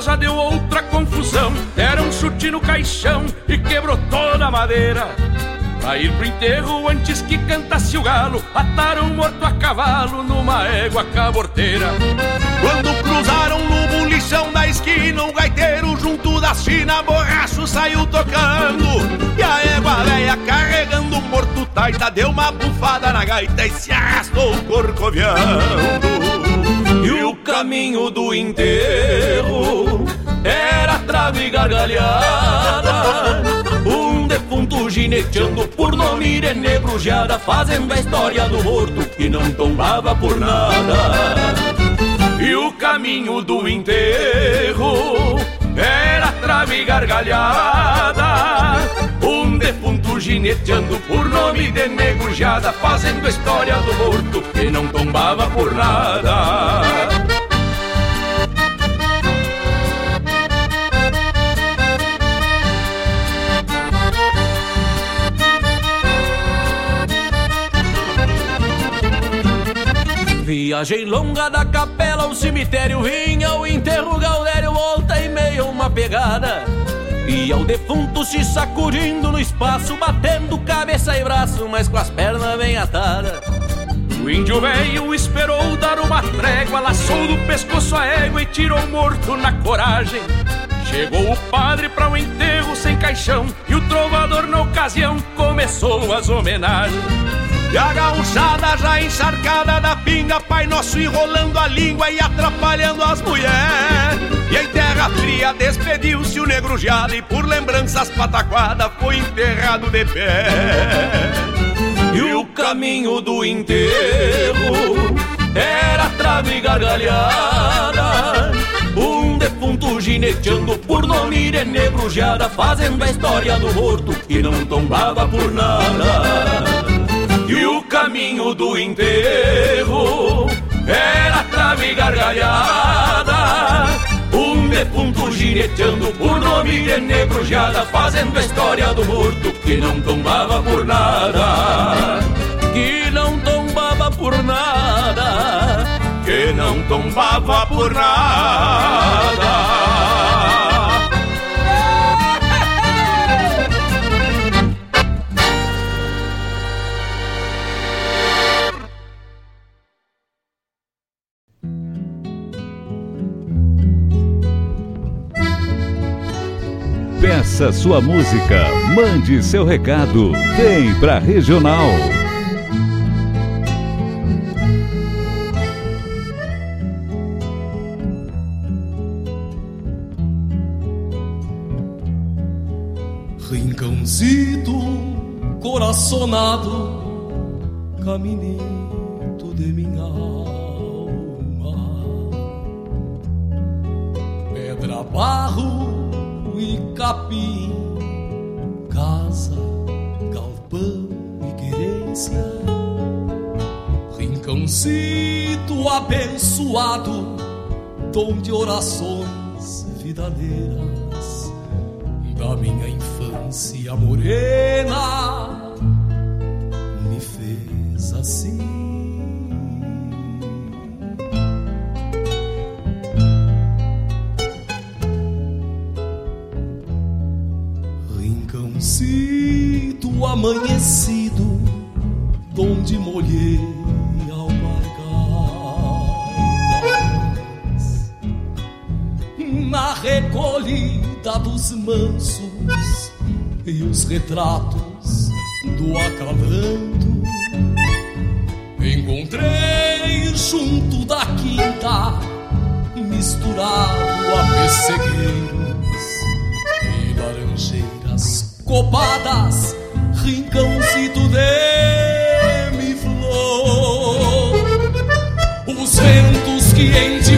Já deu outra confusão. Era um chute no caixão e quebrou toda a madeira. Pra ir pro enterro antes que cantasse o galo, ataram morto a cavalo numa égua caborteira. Quando cruzaram no bulichão da esquina, o gaiteiro junto da China, borracho saiu tocando. E a égua velha carregando o morto taita, deu uma bufada na gaita e se arrastou corcoviando. Caminho do enterro era trave e gargalhada defunto gineteando por nome de negrujada, fazendo a história do morto que não tombava por nada. E o caminho do enterro era trave e gargalhada. Um defunto gineteando por nome de negrujada, fazendo a história do morto que não tombava por nada. Viagem longa da capela ao cemitério vinha O enterro Gaudério volta e meio uma pegada. E ao defunto se sacudindo no espaço Batendo cabeça e braço, mas com as pernas bem atadas. O índio velho esperou dar uma trégua Laçou do pescoço a égua e tirou morto na coragem. Chegou o padre para o um enterro sem caixão E o trovador na ocasião começou as homenagens e a gauchada já encharcada da pinga Pai nosso enrolando a língua e atrapalhando as mulheres. E em terra fria despediu-se o negro E por lembranças pataquada foi enterrado de pé. E o caminho do enterro era trave e gargalhada um defunto gineteando por nome de negrujada Fazendo a história do morto que não tombava por nada e o caminho do enterro era trave gargalhada. Um defunto gineteando por nome de negrujada, fazendo a história do morto que não tombava por nada. Que não tombava por nada. Que não tombava por nada. Peça sua música, mande seu recado, vem pra Regional. Rincãozito, coraçonado, caminito de minha alma, pedra, barro capim, casa, galpão e querência, rincãozito abençoado, dom de orações vidaleiras da minha infância morena, amanhecido olhei alpargatas na recolhida dos mansos e os retratos do acalanto. Encontrei junto da quinta, misturado a pessegueiros e laranjeiras copadas, rincãozito de flor. Os ventos que em ti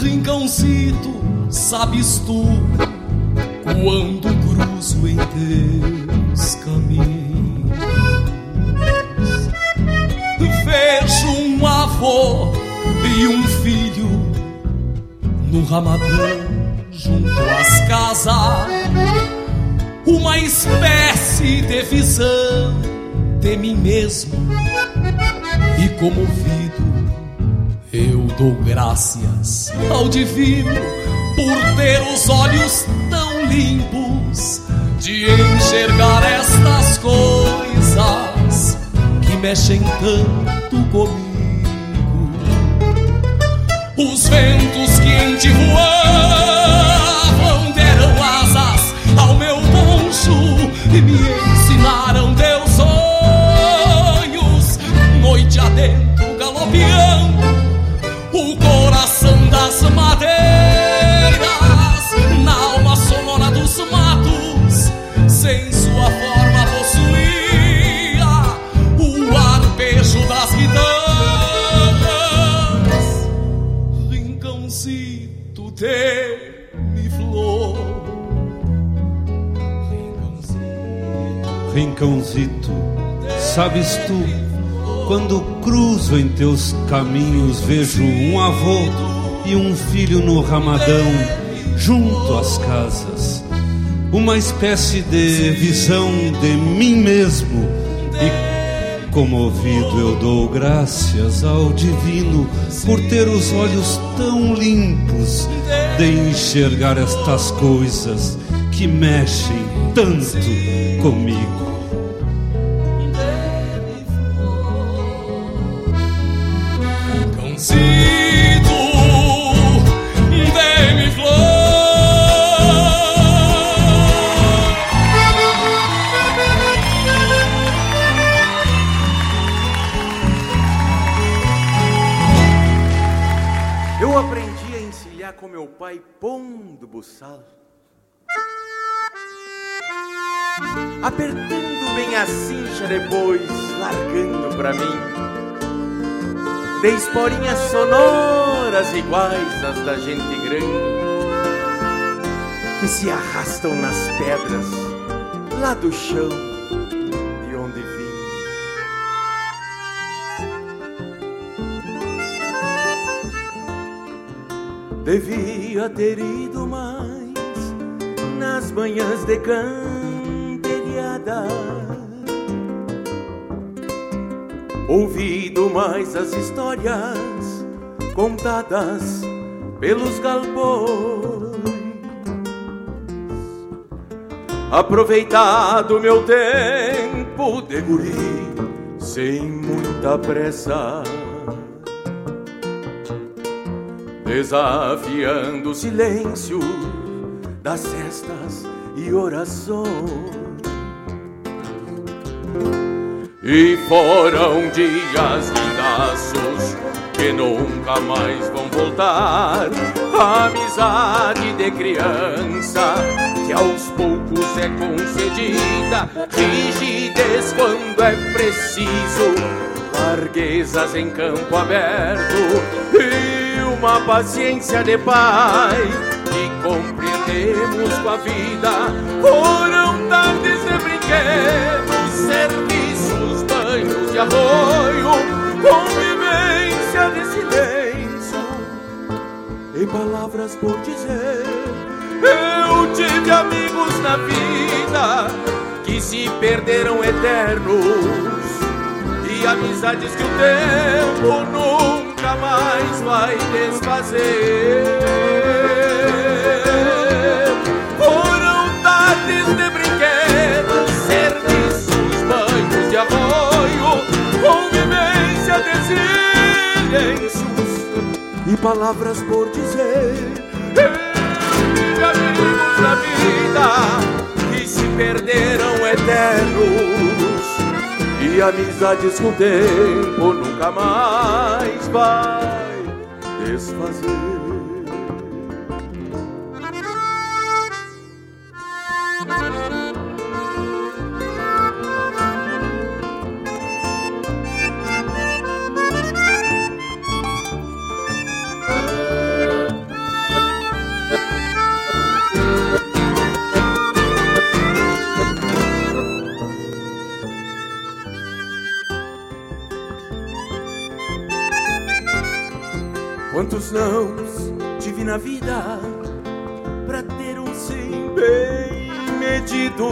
Rincãozito, sabes tu quando cruzo em teus caminhos? Vejo um avô e um filho no ramadão junto às casas uma espécie de visão de mim mesmo e comovido eu dou graças ao divino por ter os olhos tão limpos de enxergar estas coisas que mexem tanto comigo. Os ventos que em ti voavam deram asas ao meu poncho e me ensinaram teus Noite adentro galopeando o coração das madeiras na alma sonora dos matos, sem sua forma possuía o arpejo das guitarras. Rincãozito de mi flor. Rincãozito, sabes tu, quando cruzo em teus caminhos, vejo um avô e um filho no ramadão, junto às casas, uma espécie de visão de mim mesmo, e comovido eu dou graças ao divino por ter os olhos tão limpos de enxergar estas coisas que mexem tanto comigo. Apertando bem a cincha depois, largando pra mim. De esporinhas sonoras iguais às da gente grande. que se arrastam nas pedras lá do chão de onde vim. Devia ter ido mais nas manhãs de canteriada. Ouvido mais as histórias contadas pelos galpões. Aproveitado meu tempo de guri sem muita pressa. Desafiando o silêncio das cestas e orações. E foram dias lindaços que nunca mais vão voltar. A amizade de criança que aos poucos é concedida, rigidez quando é preciso, larguezas em campo aberto e uma paciência de pai que compreendemos com a vida. Foram tardes de brinquedos, serviços, de arroio, convivência de silêncio e palavras por dizer. Eu tive amigos na vida que se perderam eternos e amizades que o tempo nunca mais vai desfazer. Foram tardes de palavras por dizer amigos na vida que se perderam eternos e amizades com o tempo nunca mais vai desfazer. Tive na vida pra ter um sim bem medido?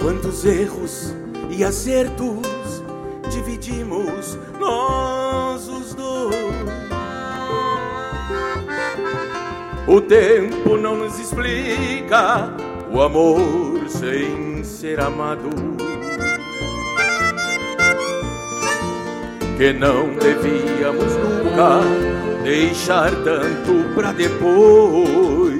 Quantos erros e acertos dividimos nós os dois? O tempo não nos explica o amor sem ser amado. Que não devíamos nunca deixar tanto pra depois.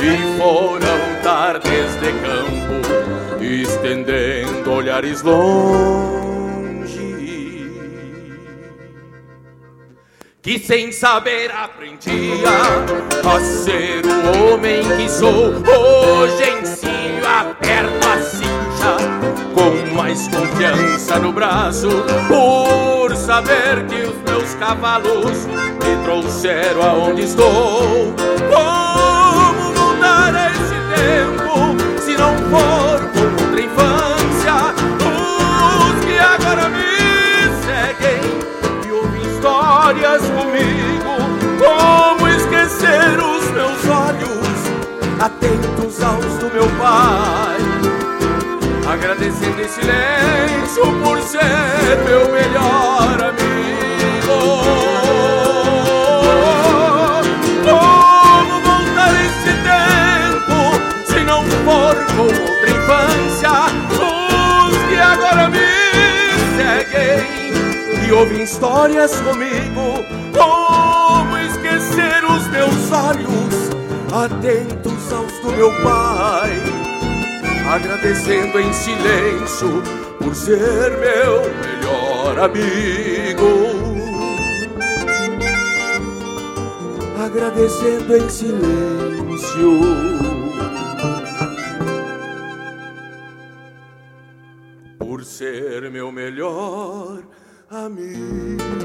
E foram tardes de campo, estendendo olhares longe, que sem saber aprendia a ser o homem que sou. Hoje aperto a cincha com mais confiança no braço, por saber que os meus cavalos me trouxeram aonde estou. Como a esse tempo se não for com outra infância? Os que agora me seguem e ouvem histórias comigo, como esquecer os meus olhos atentos aos do meu pai? Agradecendo em silêncio por ser meu melhor amigo. Como voltar esse tempo se não for com outra infância? Os que agora me seguem e ouvem histórias comigo. Como esquecer os meus olhos atentos aos do meu pai? Agradecendo em silêncio por ser meu melhor amigo. Agradecendo em silêncio. Por ser meu melhor amigo.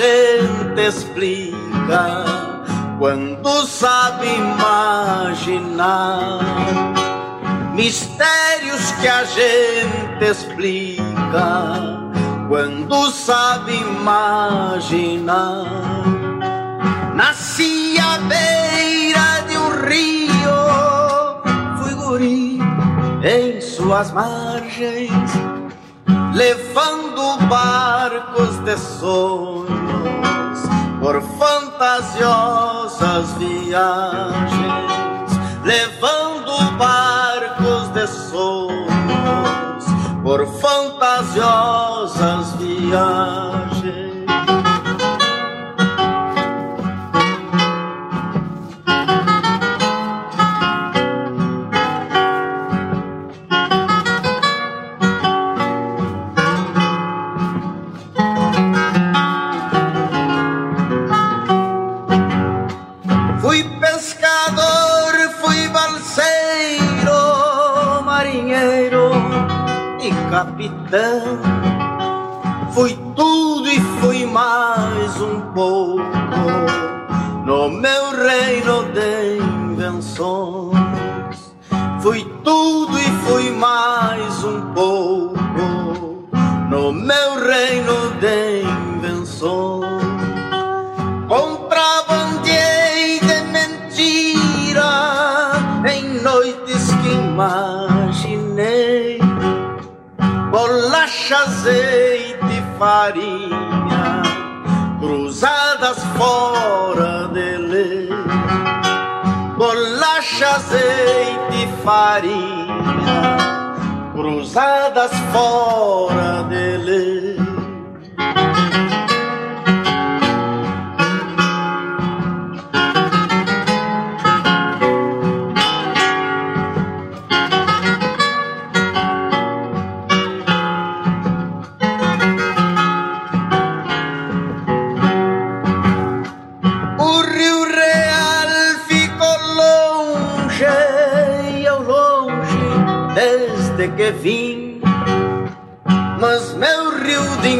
Gente explica quando sabe imaginar mistérios que a gente explica quando sabe imaginar. Nasci à beira de um rio, fui guri em suas margens, levando barcos de sonhos por fantasiosas viagens, levando barcos de sonhos por fantasiosas viagens. Capitão. Fui tudo e fui mais um pouco no meu reino de invenções. Fui tudo e fui mais um pouco no meu reino de invenções. Contrabandeei de mentira em noites que bolacha, azeite e farinha, cruzadas fora de lei. Bolacha, azeite e farinha, cruzadas fora de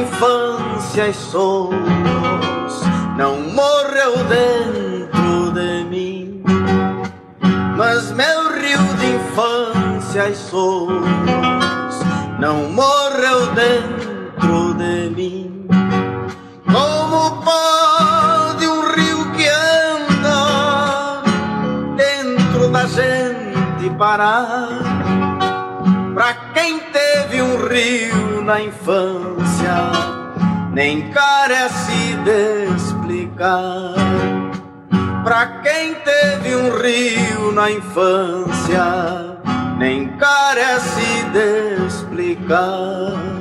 infância e sonhos não morreu dentro de mim. Mas meu rio de infância e sonhos não morreu dentro de mim. Como pode um rio que anda dentro da gente parar? Pra quem teve um rio na infância, nem carece de explicar. Pra quem teve um rio na infância, nem carece de explicar.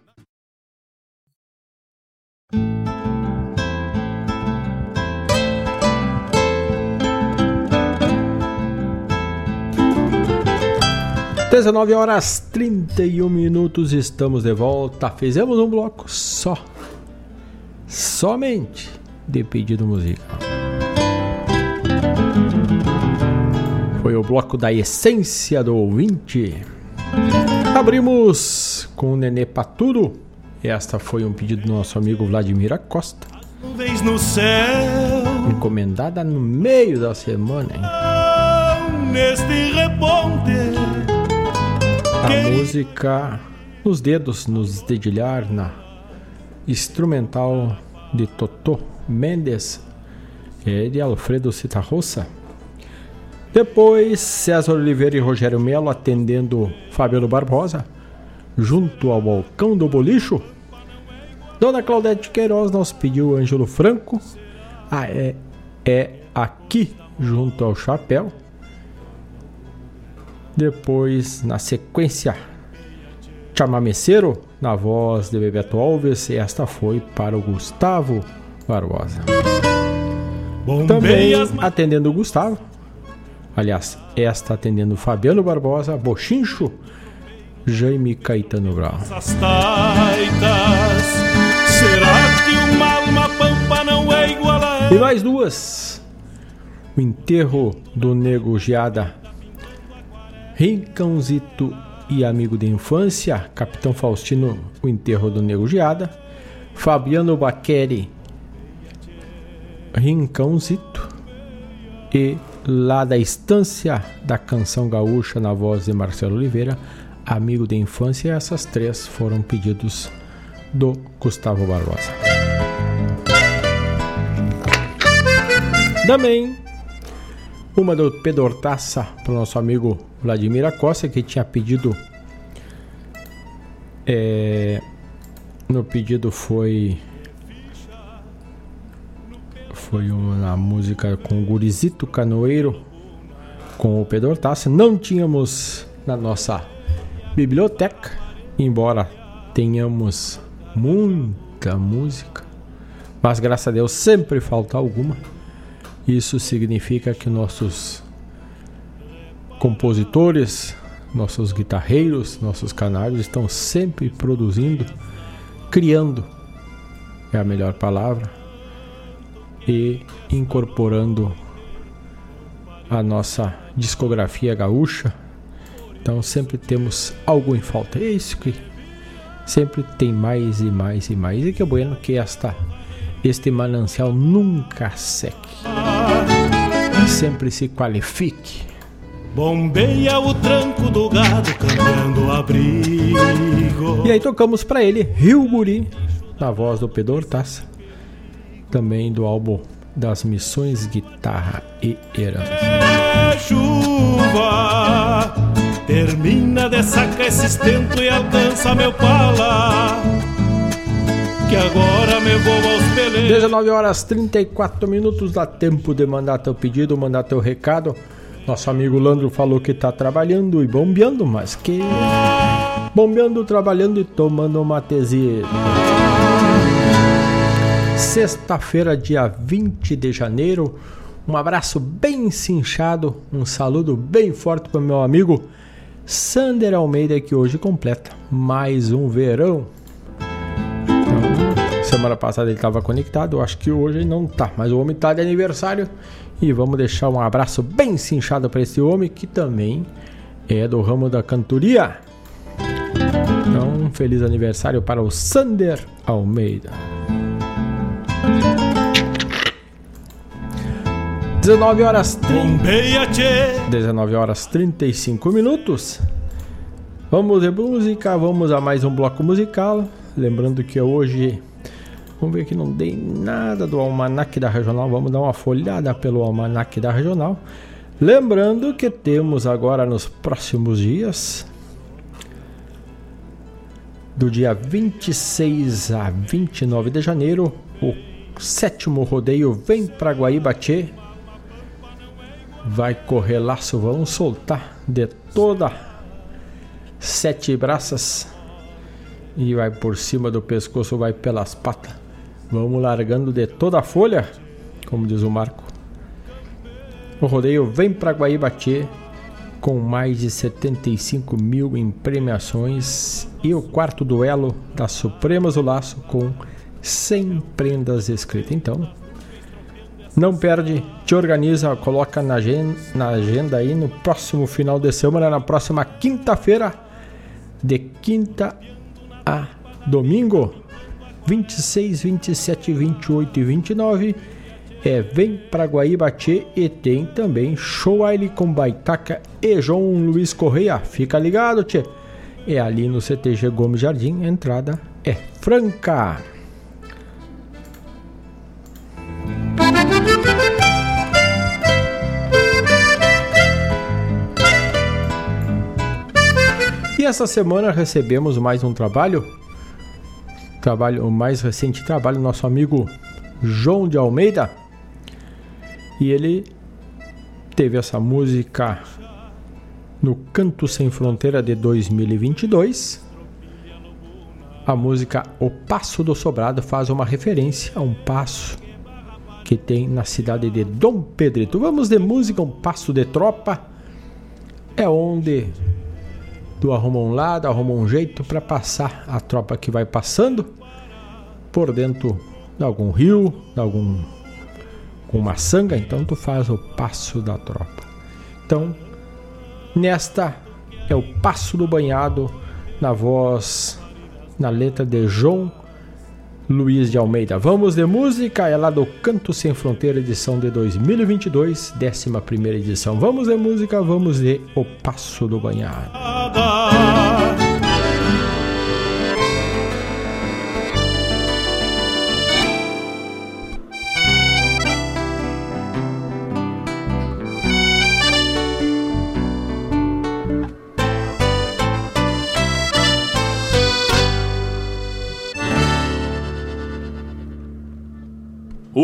Dezenove horas 31 minutos, estamos de volta. Fizemos um bloco só, somente de pedido musical. Foi o bloco da essência do ouvinte. Abrimos com o Nenê Patudo. Esta foi um pedido do nosso amigo Vladimir Acosta. Encomendada no meio da semana, hein? Neste reponte. A música nos dedos, nos dedilhar, na instrumental de Totó Mendes e de Alfredo Citarrossa. Depois, César Oliveira e Rogério Melo atendendo Fabiano Barbosa, junto ao balcão do bolicho. Dona Claudete Queiroz nos pediu Ângelo Franco. Ah, é é aqui junto ao chapéu. Depois, na sequência, Chamameceiro, na voz de Bebeto Alves, e esta foi para o Gustavo Barbosa. Também atendendo o Gustavo, aliás, esta atendendo Fabiano Barbosa, Bochincho, Jaime Caetano Brown. será que uma alma pampa não é igual a E mais duas. O enterro do Nego Geada, Rincãozito e amigo de infância, Capitão Faustino, o enterro do Nego Geada, Fabiano Baqueri, Rincãozito e lá da estância da canção gaúcha na voz de Marcelo Oliveira, amigo de infância, essas três foram pedidos do Gustavo Barbosa. Também uma do Pedro Hortaça para o nosso amigo Vladimir Acosta, que tinha pedido. É, no pedido foi. Foi uma música com o Gurizito Canoeiro com o Pedro Hortaça. Não tínhamos na nossa biblioteca, embora tenhamos muita música, mas graças a Deus sempre falta alguma. Isso significa que nossos compositores, nossos guitarreiros, nossos canários estão sempre produzindo, criando é a melhor palavra e incorporando a nossa discografia gaúcha. Então sempre temos algo em falta. É isso que sempre tem mais e mais e mais. E que é bueno que esta este manancial nunca seque. Sempre se qualifique. Bombeia o tranco do gado cambiando abrigo. E aí tocamos para ele Rio Guri, na voz do Pedro Hortaça. Também do álbum das Missões Guitarra e Herança. É chuva termina de sacar esse estento e alcança meu pala que agora me vou aos peleiros. 19 horas 34 minutos, dá tempo de mandar teu pedido, mandar teu recado. Nosso amigo Landro falou que tá trabalhando e bombeando, mas que. Bombeando, trabalhando e tomando um matezinho. Sexta-feira, dia 20 de janeiro. Um abraço bem cinchado, um saludo bem forte para meu amigo Sander Almeida, que hoje completa mais um verão. Semana passada ele estava conectado, eu acho que hoje ele não tá, mas o homem tá de aniversário e vamos deixar um abraço bem cinchado para esse homem que também é do ramo da cantoria. Então, um feliz aniversário para o Sander Almeida. 19 horas 30... 19 horas 35 minutos. Vamos de música, vamos a mais um bloco musical. Lembrando que hoje Vamos ver que não dei nada do almanac da regional. Vamos dar uma folhada pelo almanac da regional. Lembrando que temos agora nos próximos dias, do dia 26 a 29 de janeiro, o sétimo rodeio vem para Guaíbatê. Vai correr laço, vamos soltar de toda sete braças e vai por cima do pescoço, vai pelas patas. Vamos largando de toda a folha, como diz o Marco. O rodeio vem para Guaíbatê com mais de 75 mil em premiações e o quarto duelo da Supremas do Laço com 100 prendas escritas. Então, não perde, te organiza, coloca na na agenda aí no próximo final de semana, na próxima quinta-feira, de quinta a domingo, 26, 27, 28 e 29 é Vem pra Guaíbatê e tem também Show Aile com Baitaca e João Luiz Correia. Fica ligado, tchê. É ali no CTG Gomes Jardim, a entrada é franca. E essa semana recebemos mais um trabalho trabalho, o mais recente trabalho nosso amigo João de Almeida. E ele teve essa música no Canto Sem Fronteira de 2022. A música O Passo do Sobrado faz uma referência a um passo que tem na cidade de Dom Pedrito. Vamos de música, um passo de tropa. É onde tu arruma um lado, arruma um jeito para passar a tropa que vai passando por dentro de algum rio, de algum com uma sanga, então tu faz o passo da tropa. Então, nesta é o passo do banhado na voz, na letra de João Luiz de Almeida. Vamos de música, é lá do Canto Sem Fronteira, edição de 2022, 11 edição. Vamos de música, vamos de O Passo do Banhado.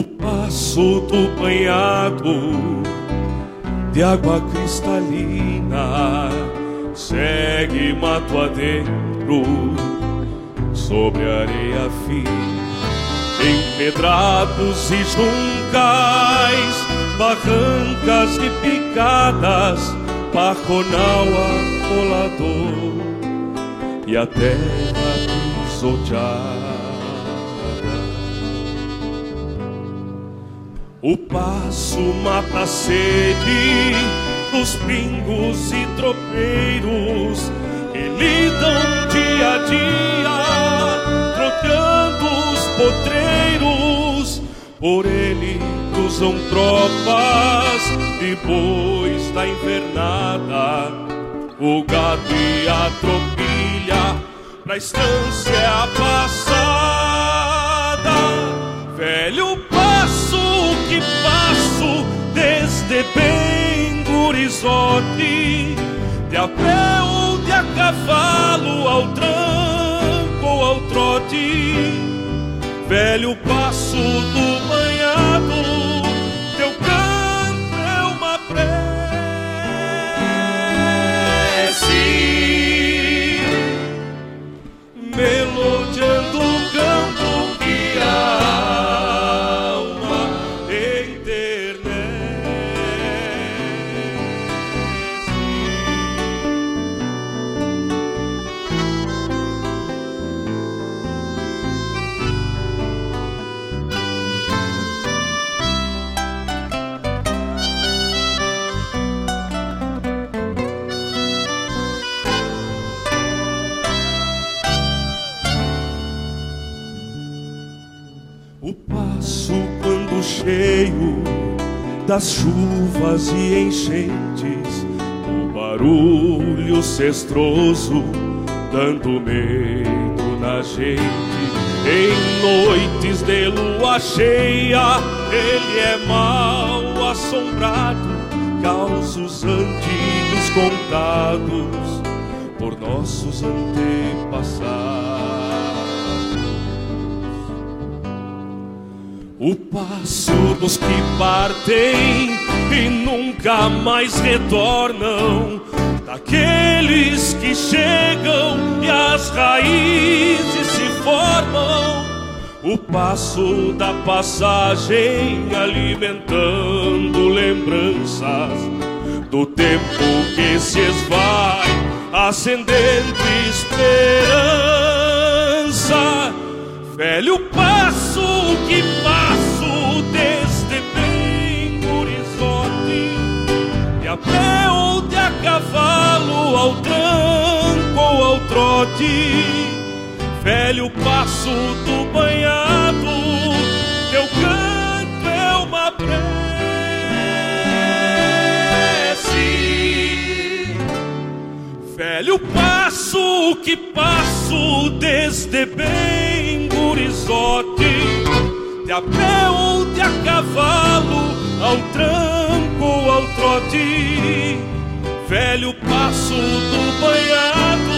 Passo do banhado de água cristalina segue mato adentro sobre areia fina empedrados e juncais barrancas e picadas paconal acolador e a terra pisoteada O passo mata a sede dos pingos e tropeiros que lidam dia a dia, trocando os potreiros. Por ele cruzam tropas de bois da invernada, o gado e a tropilha pra estância passada. Velho que passo desde bem gurizote, de a pé ou de a cavalo, ao tranco ou ao trote, velho passo do banhado das chuvas e enchentes, o barulho cestroso dando medo na gente. Em noites de lua cheia, ele é mal assombrado, causos antigos contados por nossos antepassados. O passo dos que partem e nunca mais retornam, daqueles que chegam e as raízes se formam. O passo da passagem alimentando lembranças do tempo que se esvai, acendendo esperança. Velho passo que passo a pé ou de a cavalo, ao tranco ou ao trote, velho passo do banhado, teu canto é uma prece, velho passo que passo desde bem horizonte de a pé ou de a cavalo, ao tranco ou ao trote, velho passo do banhado,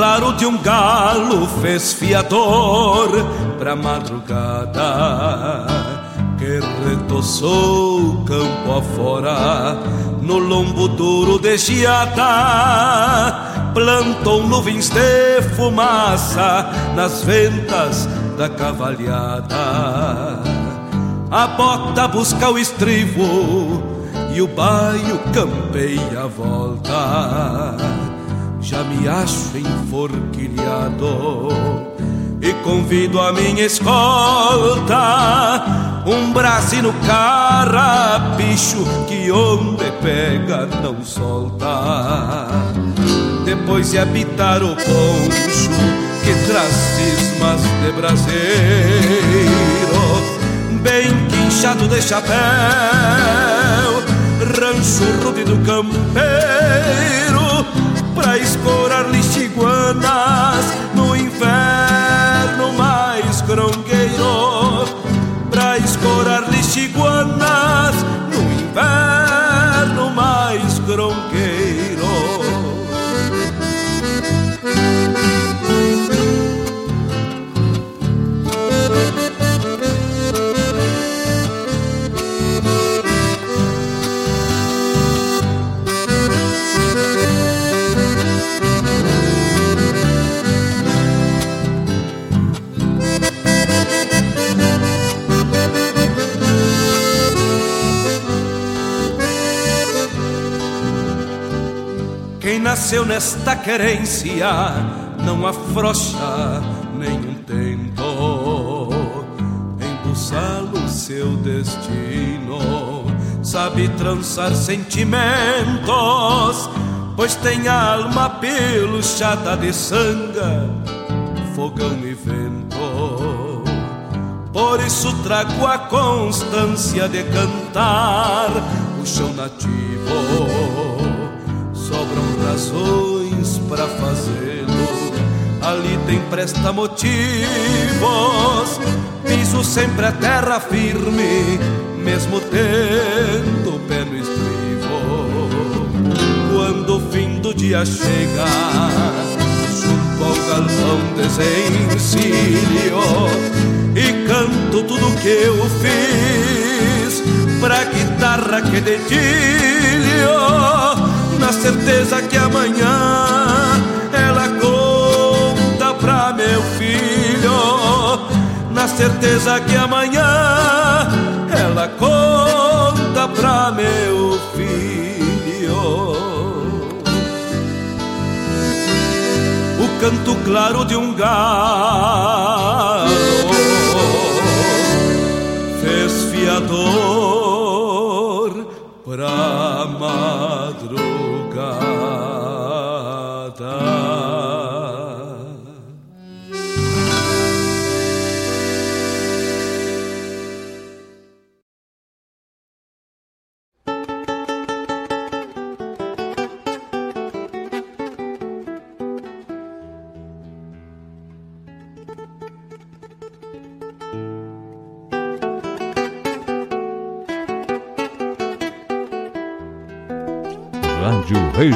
claro de um galo fez fiador pra madrugada que retoçou campo afora no lombo duro de geada plantou nuvens de fumaça nas ventas da cavalhada. A bota busca o estribo e o baio campeia a volta já me acho enforquilhado e convido a minha escolta um braço no carrapicho que onde pega não solta. Depois de habitar o poncho que traz cismas de braseiro bem quinchado de chapéu rancho rude do campeiro pra escorar lixiguanas no inverno mais grongueiro nasceu nesta querência não afrouxa nenhum tento embuçá o seu destino. Sabe trançar sentimentos, pois tem alma peluchada de sanga, fogão e vento. Por isso trago a constância de cantar o chão nativo razões para fazê-lo. Ali tem presta motivos, piso sempre a terra firme, mesmo tendo o pé no estribo. Quando o fim do dia chega, junto ao galpão desencilho e canto tudo que eu fiz pra guitarra que dedilho na certeza que amanhã ela conta pra meu filho, na certeza que amanhã ela conta pra meu filho. O canto claro de um galo fez fiador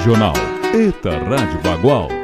Regional. Eta Rádio Bagual.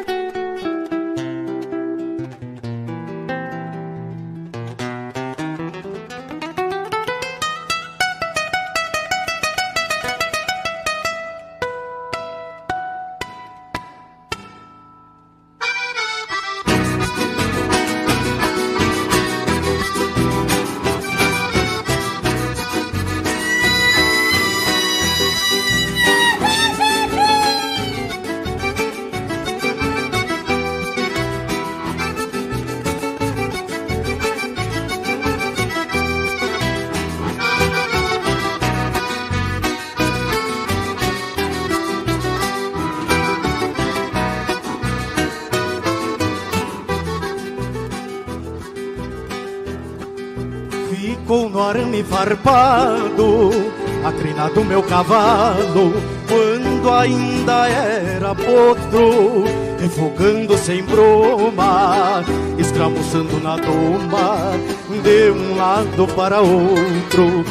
Cavalo quando ainda era potro, refogando sem broma, escramuçando na doma de um lado para outro,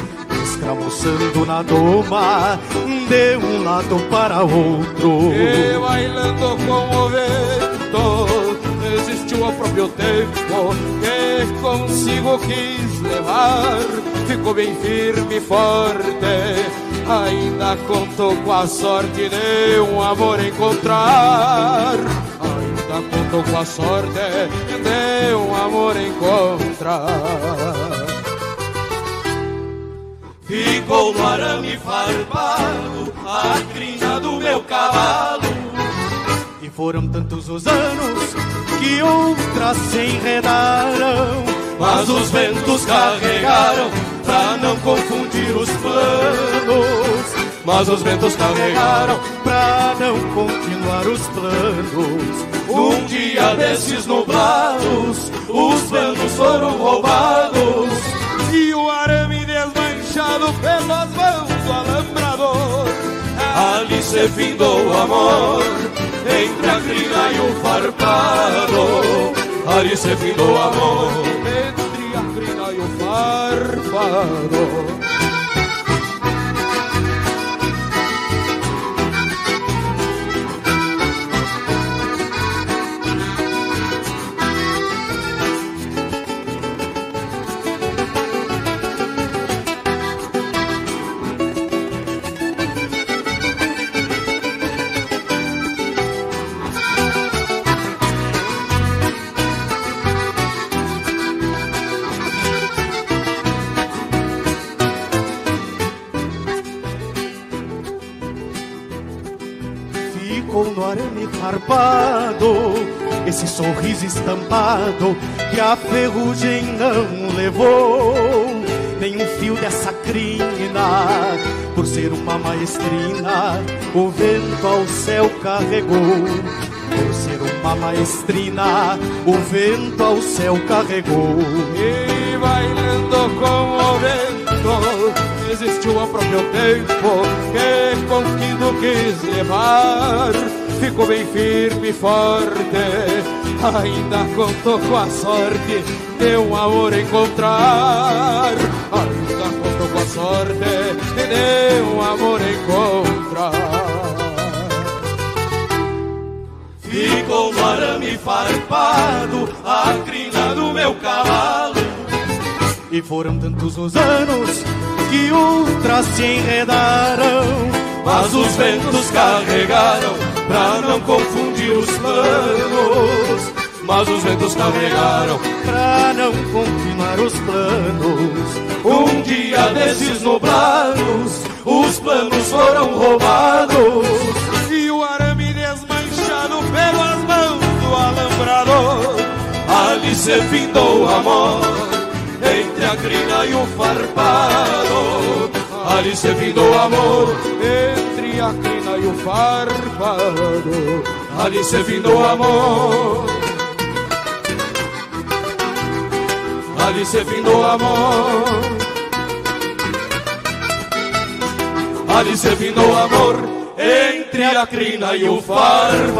escramuçando na doma de um lado para outro. E bailando como vento vento Existiu ao próprio tempo Que consigo quis levar Ficou bem firme e forte Ainda contou com a sorte de um amor encontrar Ainda contou com a sorte de um amor encontrar Ficou no arame farpado a crina do meu cavalo. E foram tantos os anos que outras se enredaram. Mas os ventos carregaram pra não confundir os planos. Mas os ventos carregaram pra não continuar os planos. Um dia desses nublados, os planos foram roubados. E o arame desmanchado pelas mãos do alambrador. Ali se findou o amor entre a crina e o farpado. Ali se findou o amor entre a crina e o farpado. Sorriso estampado que a ferrugem não levou. Nem um fio dessa crina, por ser uma maestrina, o vento ao céu carregou. Por ser uma maestrina, o vento ao céu carregou. E bailando com o vento, existiu a próprio tempo que conquido quis levar ficou bem firme e forte. Ainda contou com a sorte de um amor encontrar. Ainda contou com a sorte de um amor encontrar. Ficou no arame farpado a crina do meu cavalo. E foram tantos os anos que outras se enredaram. Mas os ventos carregaram pra não confundir os planos. Mas os ventos carregaram pra não continuar os planos. Um dia desses nublados, os planos foram roubados. E o arame desmanchado pelas mãos do alambrador. Ali se findou o amor entre a crina e o farpado. Ali se findou o amor entre a crina e o farpado. Ali se findou o amor. Ali se findou o amor. Ali se findou o amor entre a crina e o farpado.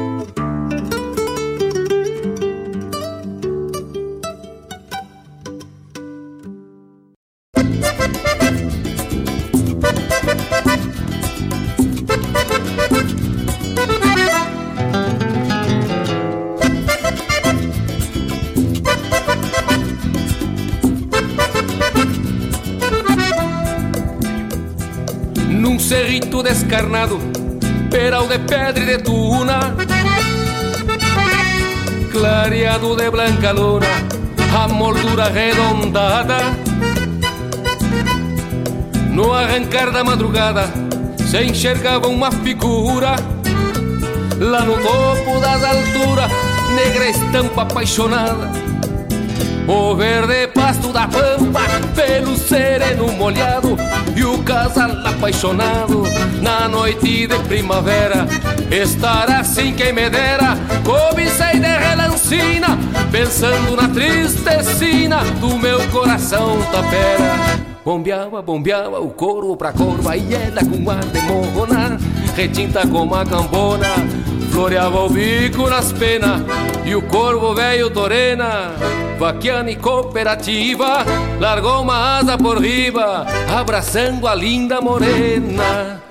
Descarnado, peral de pedra e de tuna, clareado de branca luna, a moldura arredondada. No arrancar da madrugada, se enxergava uma figura Lá no topo das alturas, negra estampa apaixonada. O verde pasto da pampa, pelo sereno molhado E o casal apaixonado na noite de primavera Estar assim quem me dera, cobicei de relancina Pensando na tristecina do meu coração tapera. Bombeava, bombeava o corvo pra corva e ela com ar de morrona Retinta como a cambona, floreava o bico nas penas E o corvo velho torena, vaquiana e cooperativa Largou uma asa por riba, abraçando a linda morena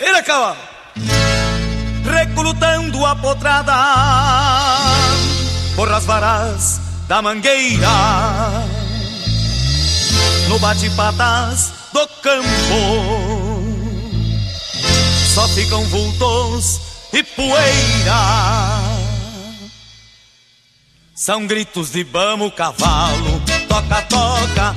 Era cavalo, recrutando a potrada por as varas da mangueira, no bate-patas do campo, só ficam vultos e poeira. São gritos de bamo, cavalo, toca, toca.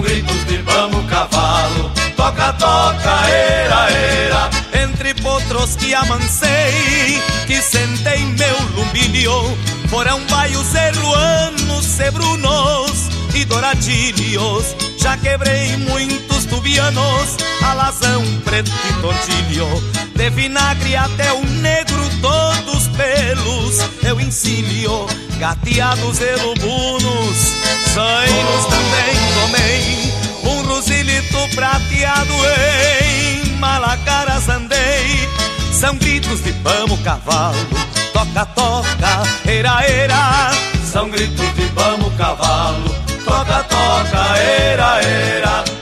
São gritos de bamo, cavalo, toca, toca, era, era. Entre potros que amancei, que sentei meu lumbilho, foram baios zeruanos, cebrunos e douradilhos. Já quebrei muitos tubianos, alazão, preto e tortilho. De vinagre até o negro, todos pelos eu ensino. Gateados e lubunos, zainos também tomei. Um rosilito prateado em Malacaras andei. São gritos de pamo, cavalo, toca, toca, era, era. São gritos de pamo, cavalo, toca, toca, era, era.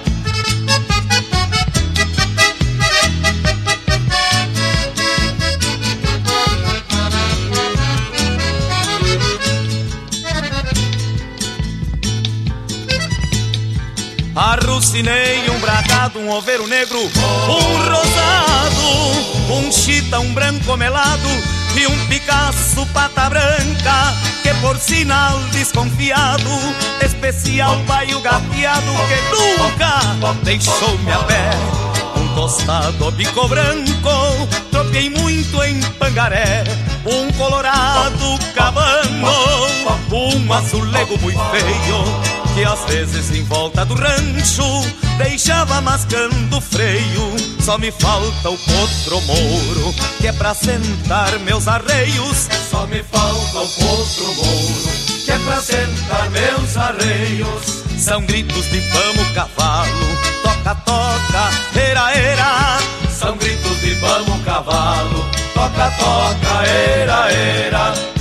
Arrucinei um bragado, um oveiro negro, um rosado, um chita, um branco melado e um Picasso pata branca que por sinal desconfiado especial baio gateado que nunca deixou-me a pé. Um tostado bico branco troquei muito em Pangaré. Um colorado cabano um azulego muito feio que às vezes em volta do rancho deixava mascando freio. Só me falta o potro mouro, que é pra sentar meus arreios. Só me falta o potro mouro, que é pra sentar meus arreios. São gritos de vamos cavalo, toca, toca, era, era. São gritos de vamos cavalo, toca, toca, era, era.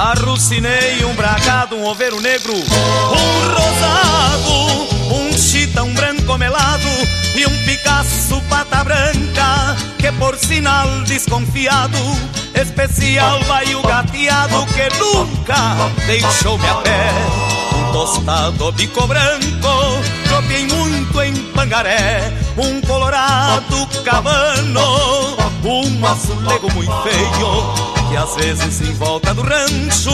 Arrucinei um bragado, um oveiro negro, um rosado, um chita, um branco melado e um Picasso pata branca, que por sinal desconfiado, especial vai o gateado que nunca deixou-me a pé. Um tostado bico branco, tropiei muito em Pangaré, um colorado cabano, um azulego muito feio que às vezes em volta do rancho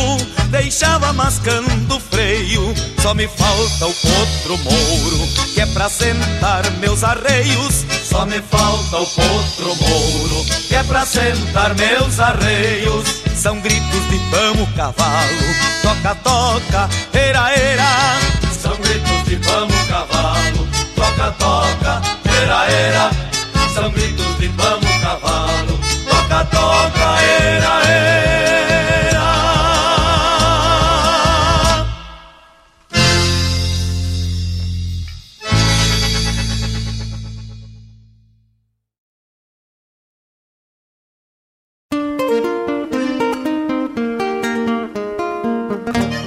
deixava mascando o freio. Só me falta o potro mouro, que é pra sentar meus arreios. Só me falta o potro mouro, que é pra sentar meus arreios. São gritos de vamos cavalo, toca, toca, era, era. São gritos de vamos cavalo, toca, toca, era, era. São gritos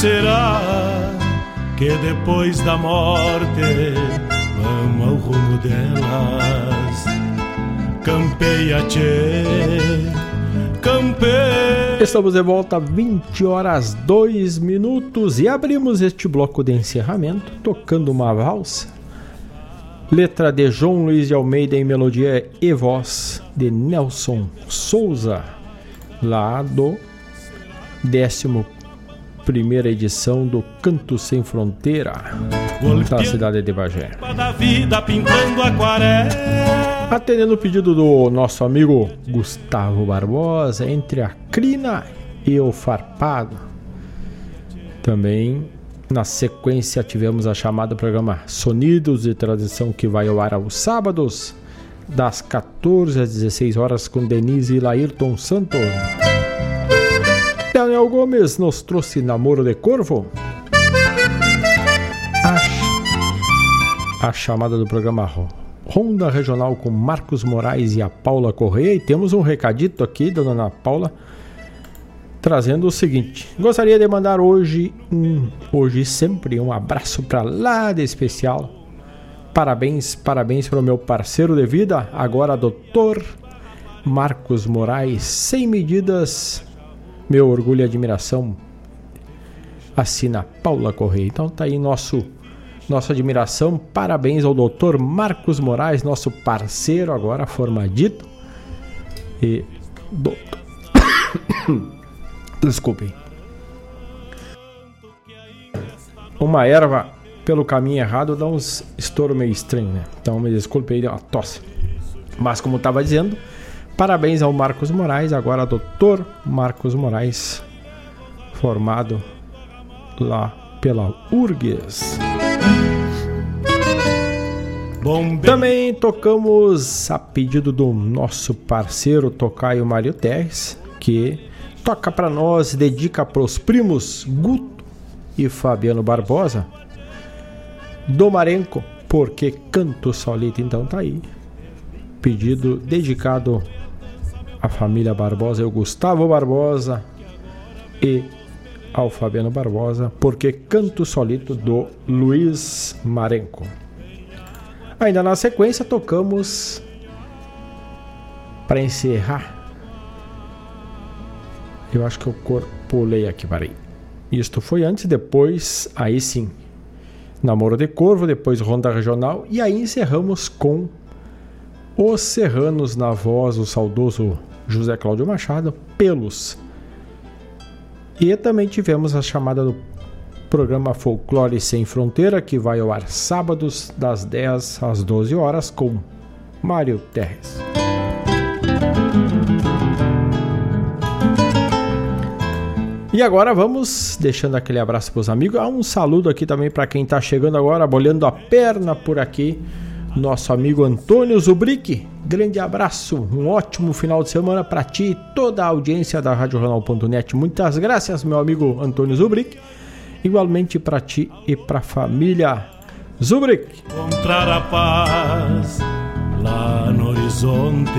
Será que depois da morte vamos ao rumo delas? Campeia, tchê, campeia. Estamos de volta 20 horas 2 minutos e abrimos este bloco de encerramento tocando uma valsa Letra de João Luiz de Almeida em melodia e voz de Nelson Souza, lá do 11 primeira edição do Canto Sem Fronteira, da cidade de Bagé. Atendendo o pedido do nosso amigo Gustavo Barbosa, entre a crina e o farpado. Também na sequência, tivemos a chamada programa Sonidos de Tradição, que vai ao ar aos sábados, das 14 às 16 horas, com Denise e Laírton Santos. Daniel Gomes nos trouxe Namoro de Corvo. A, a chamada do programa Ronda Regional com Marcos Moraes e a Paula Correia. E temos um recadito aqui da dona Paula trazendo o seguinte: gostaria de mandar hoje um, hoje sempre um abraço para lá de especial. Parabéns, parabéns para o meu parceiro de vida, agora doutor Marcos Moraes, sem medidas, meu orgulho e admiração. Assina Paula Correia. Então tá aí nosso nossa admiração. Parabéns ao doutor Marcos Moraes, nosso parceiro agora formadito. E doutor Desculpem. Uma erva pelo caminho errado dá uns estouro meio estranho, né? Então me desculpe aí, uma tosse. Mas como estava dizendo, parabéns ao Marcos Moraes, agora doutor Marcos Moraes, formado lá pela URGS. Também tocamos a pedido do nosso parceiro Tocaio Mário Terres, que toca para nós, dedica para os primos Guto e Fabiano Barbosa. Domarenco, porque canto solito, então tá aí. Pedido dedicado à família Barbosa, o Gustavo Barbosa e ao Fabiano Barbosa, porque canto solito do Luiz Marenco. Ainda na sequência tocamos para encerrar eu acho que eu pulei aqui, parei. Isto foi antes, depois, aí sim. Namoro de Corvo, depois Ronda Regional e aí encerramos com Os Serranos na voz do saudoso José Cláudio Machado, Pelos. E também tivemos a chamada do programa Folclore Sem Fronteira, que vai ao ar sábados das 10 às 12 horas com Mário Terres. E agora vamos deixando aquele abraço para os amigos. Um saludo aqui também para quem está chegando agora, bolhando a perna por aqui. Nosso amigo Antônio Zubrick. Grande abraço, um ótimo final de semana para ti e toda a audiência da RadioJornal.net. Muitas graças, meu amigo Antônio Zubrick. Igualmente para ti e para a família Zubrick. Encontrar a paz lá no horizonte.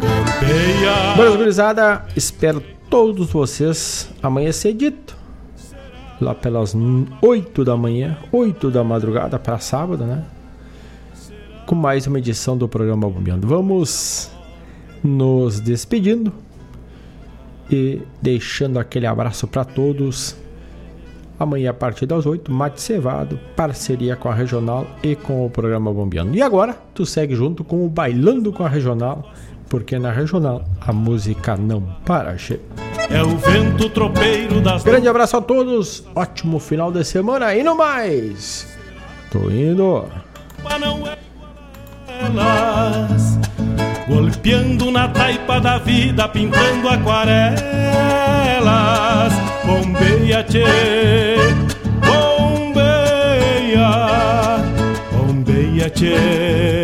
Campeia. Boas gurizada, espero todos vocês amanhã cedito. Lá pelas 8 da manhã, 8 da madrugada para sábado, né? Com mais uma edição do programa Bombeando. Vamos nos despedindo e deixando aquele abraço para todos. Amanhã a partir das 8, Mate Cevado, parceria com a Regional e com o programa Bombeando. E agora, tu segue junto com o Bailando com a Regional porque na regional a música não para. Che. É o vento tropeiro das. Grande abraço a todos, ótimo final de semana e no mais. Tô indo. Elas, golpeando na taipa da vida, pintando aquarelas. Bombeia, tchê, bombeia, bombeia, tchê.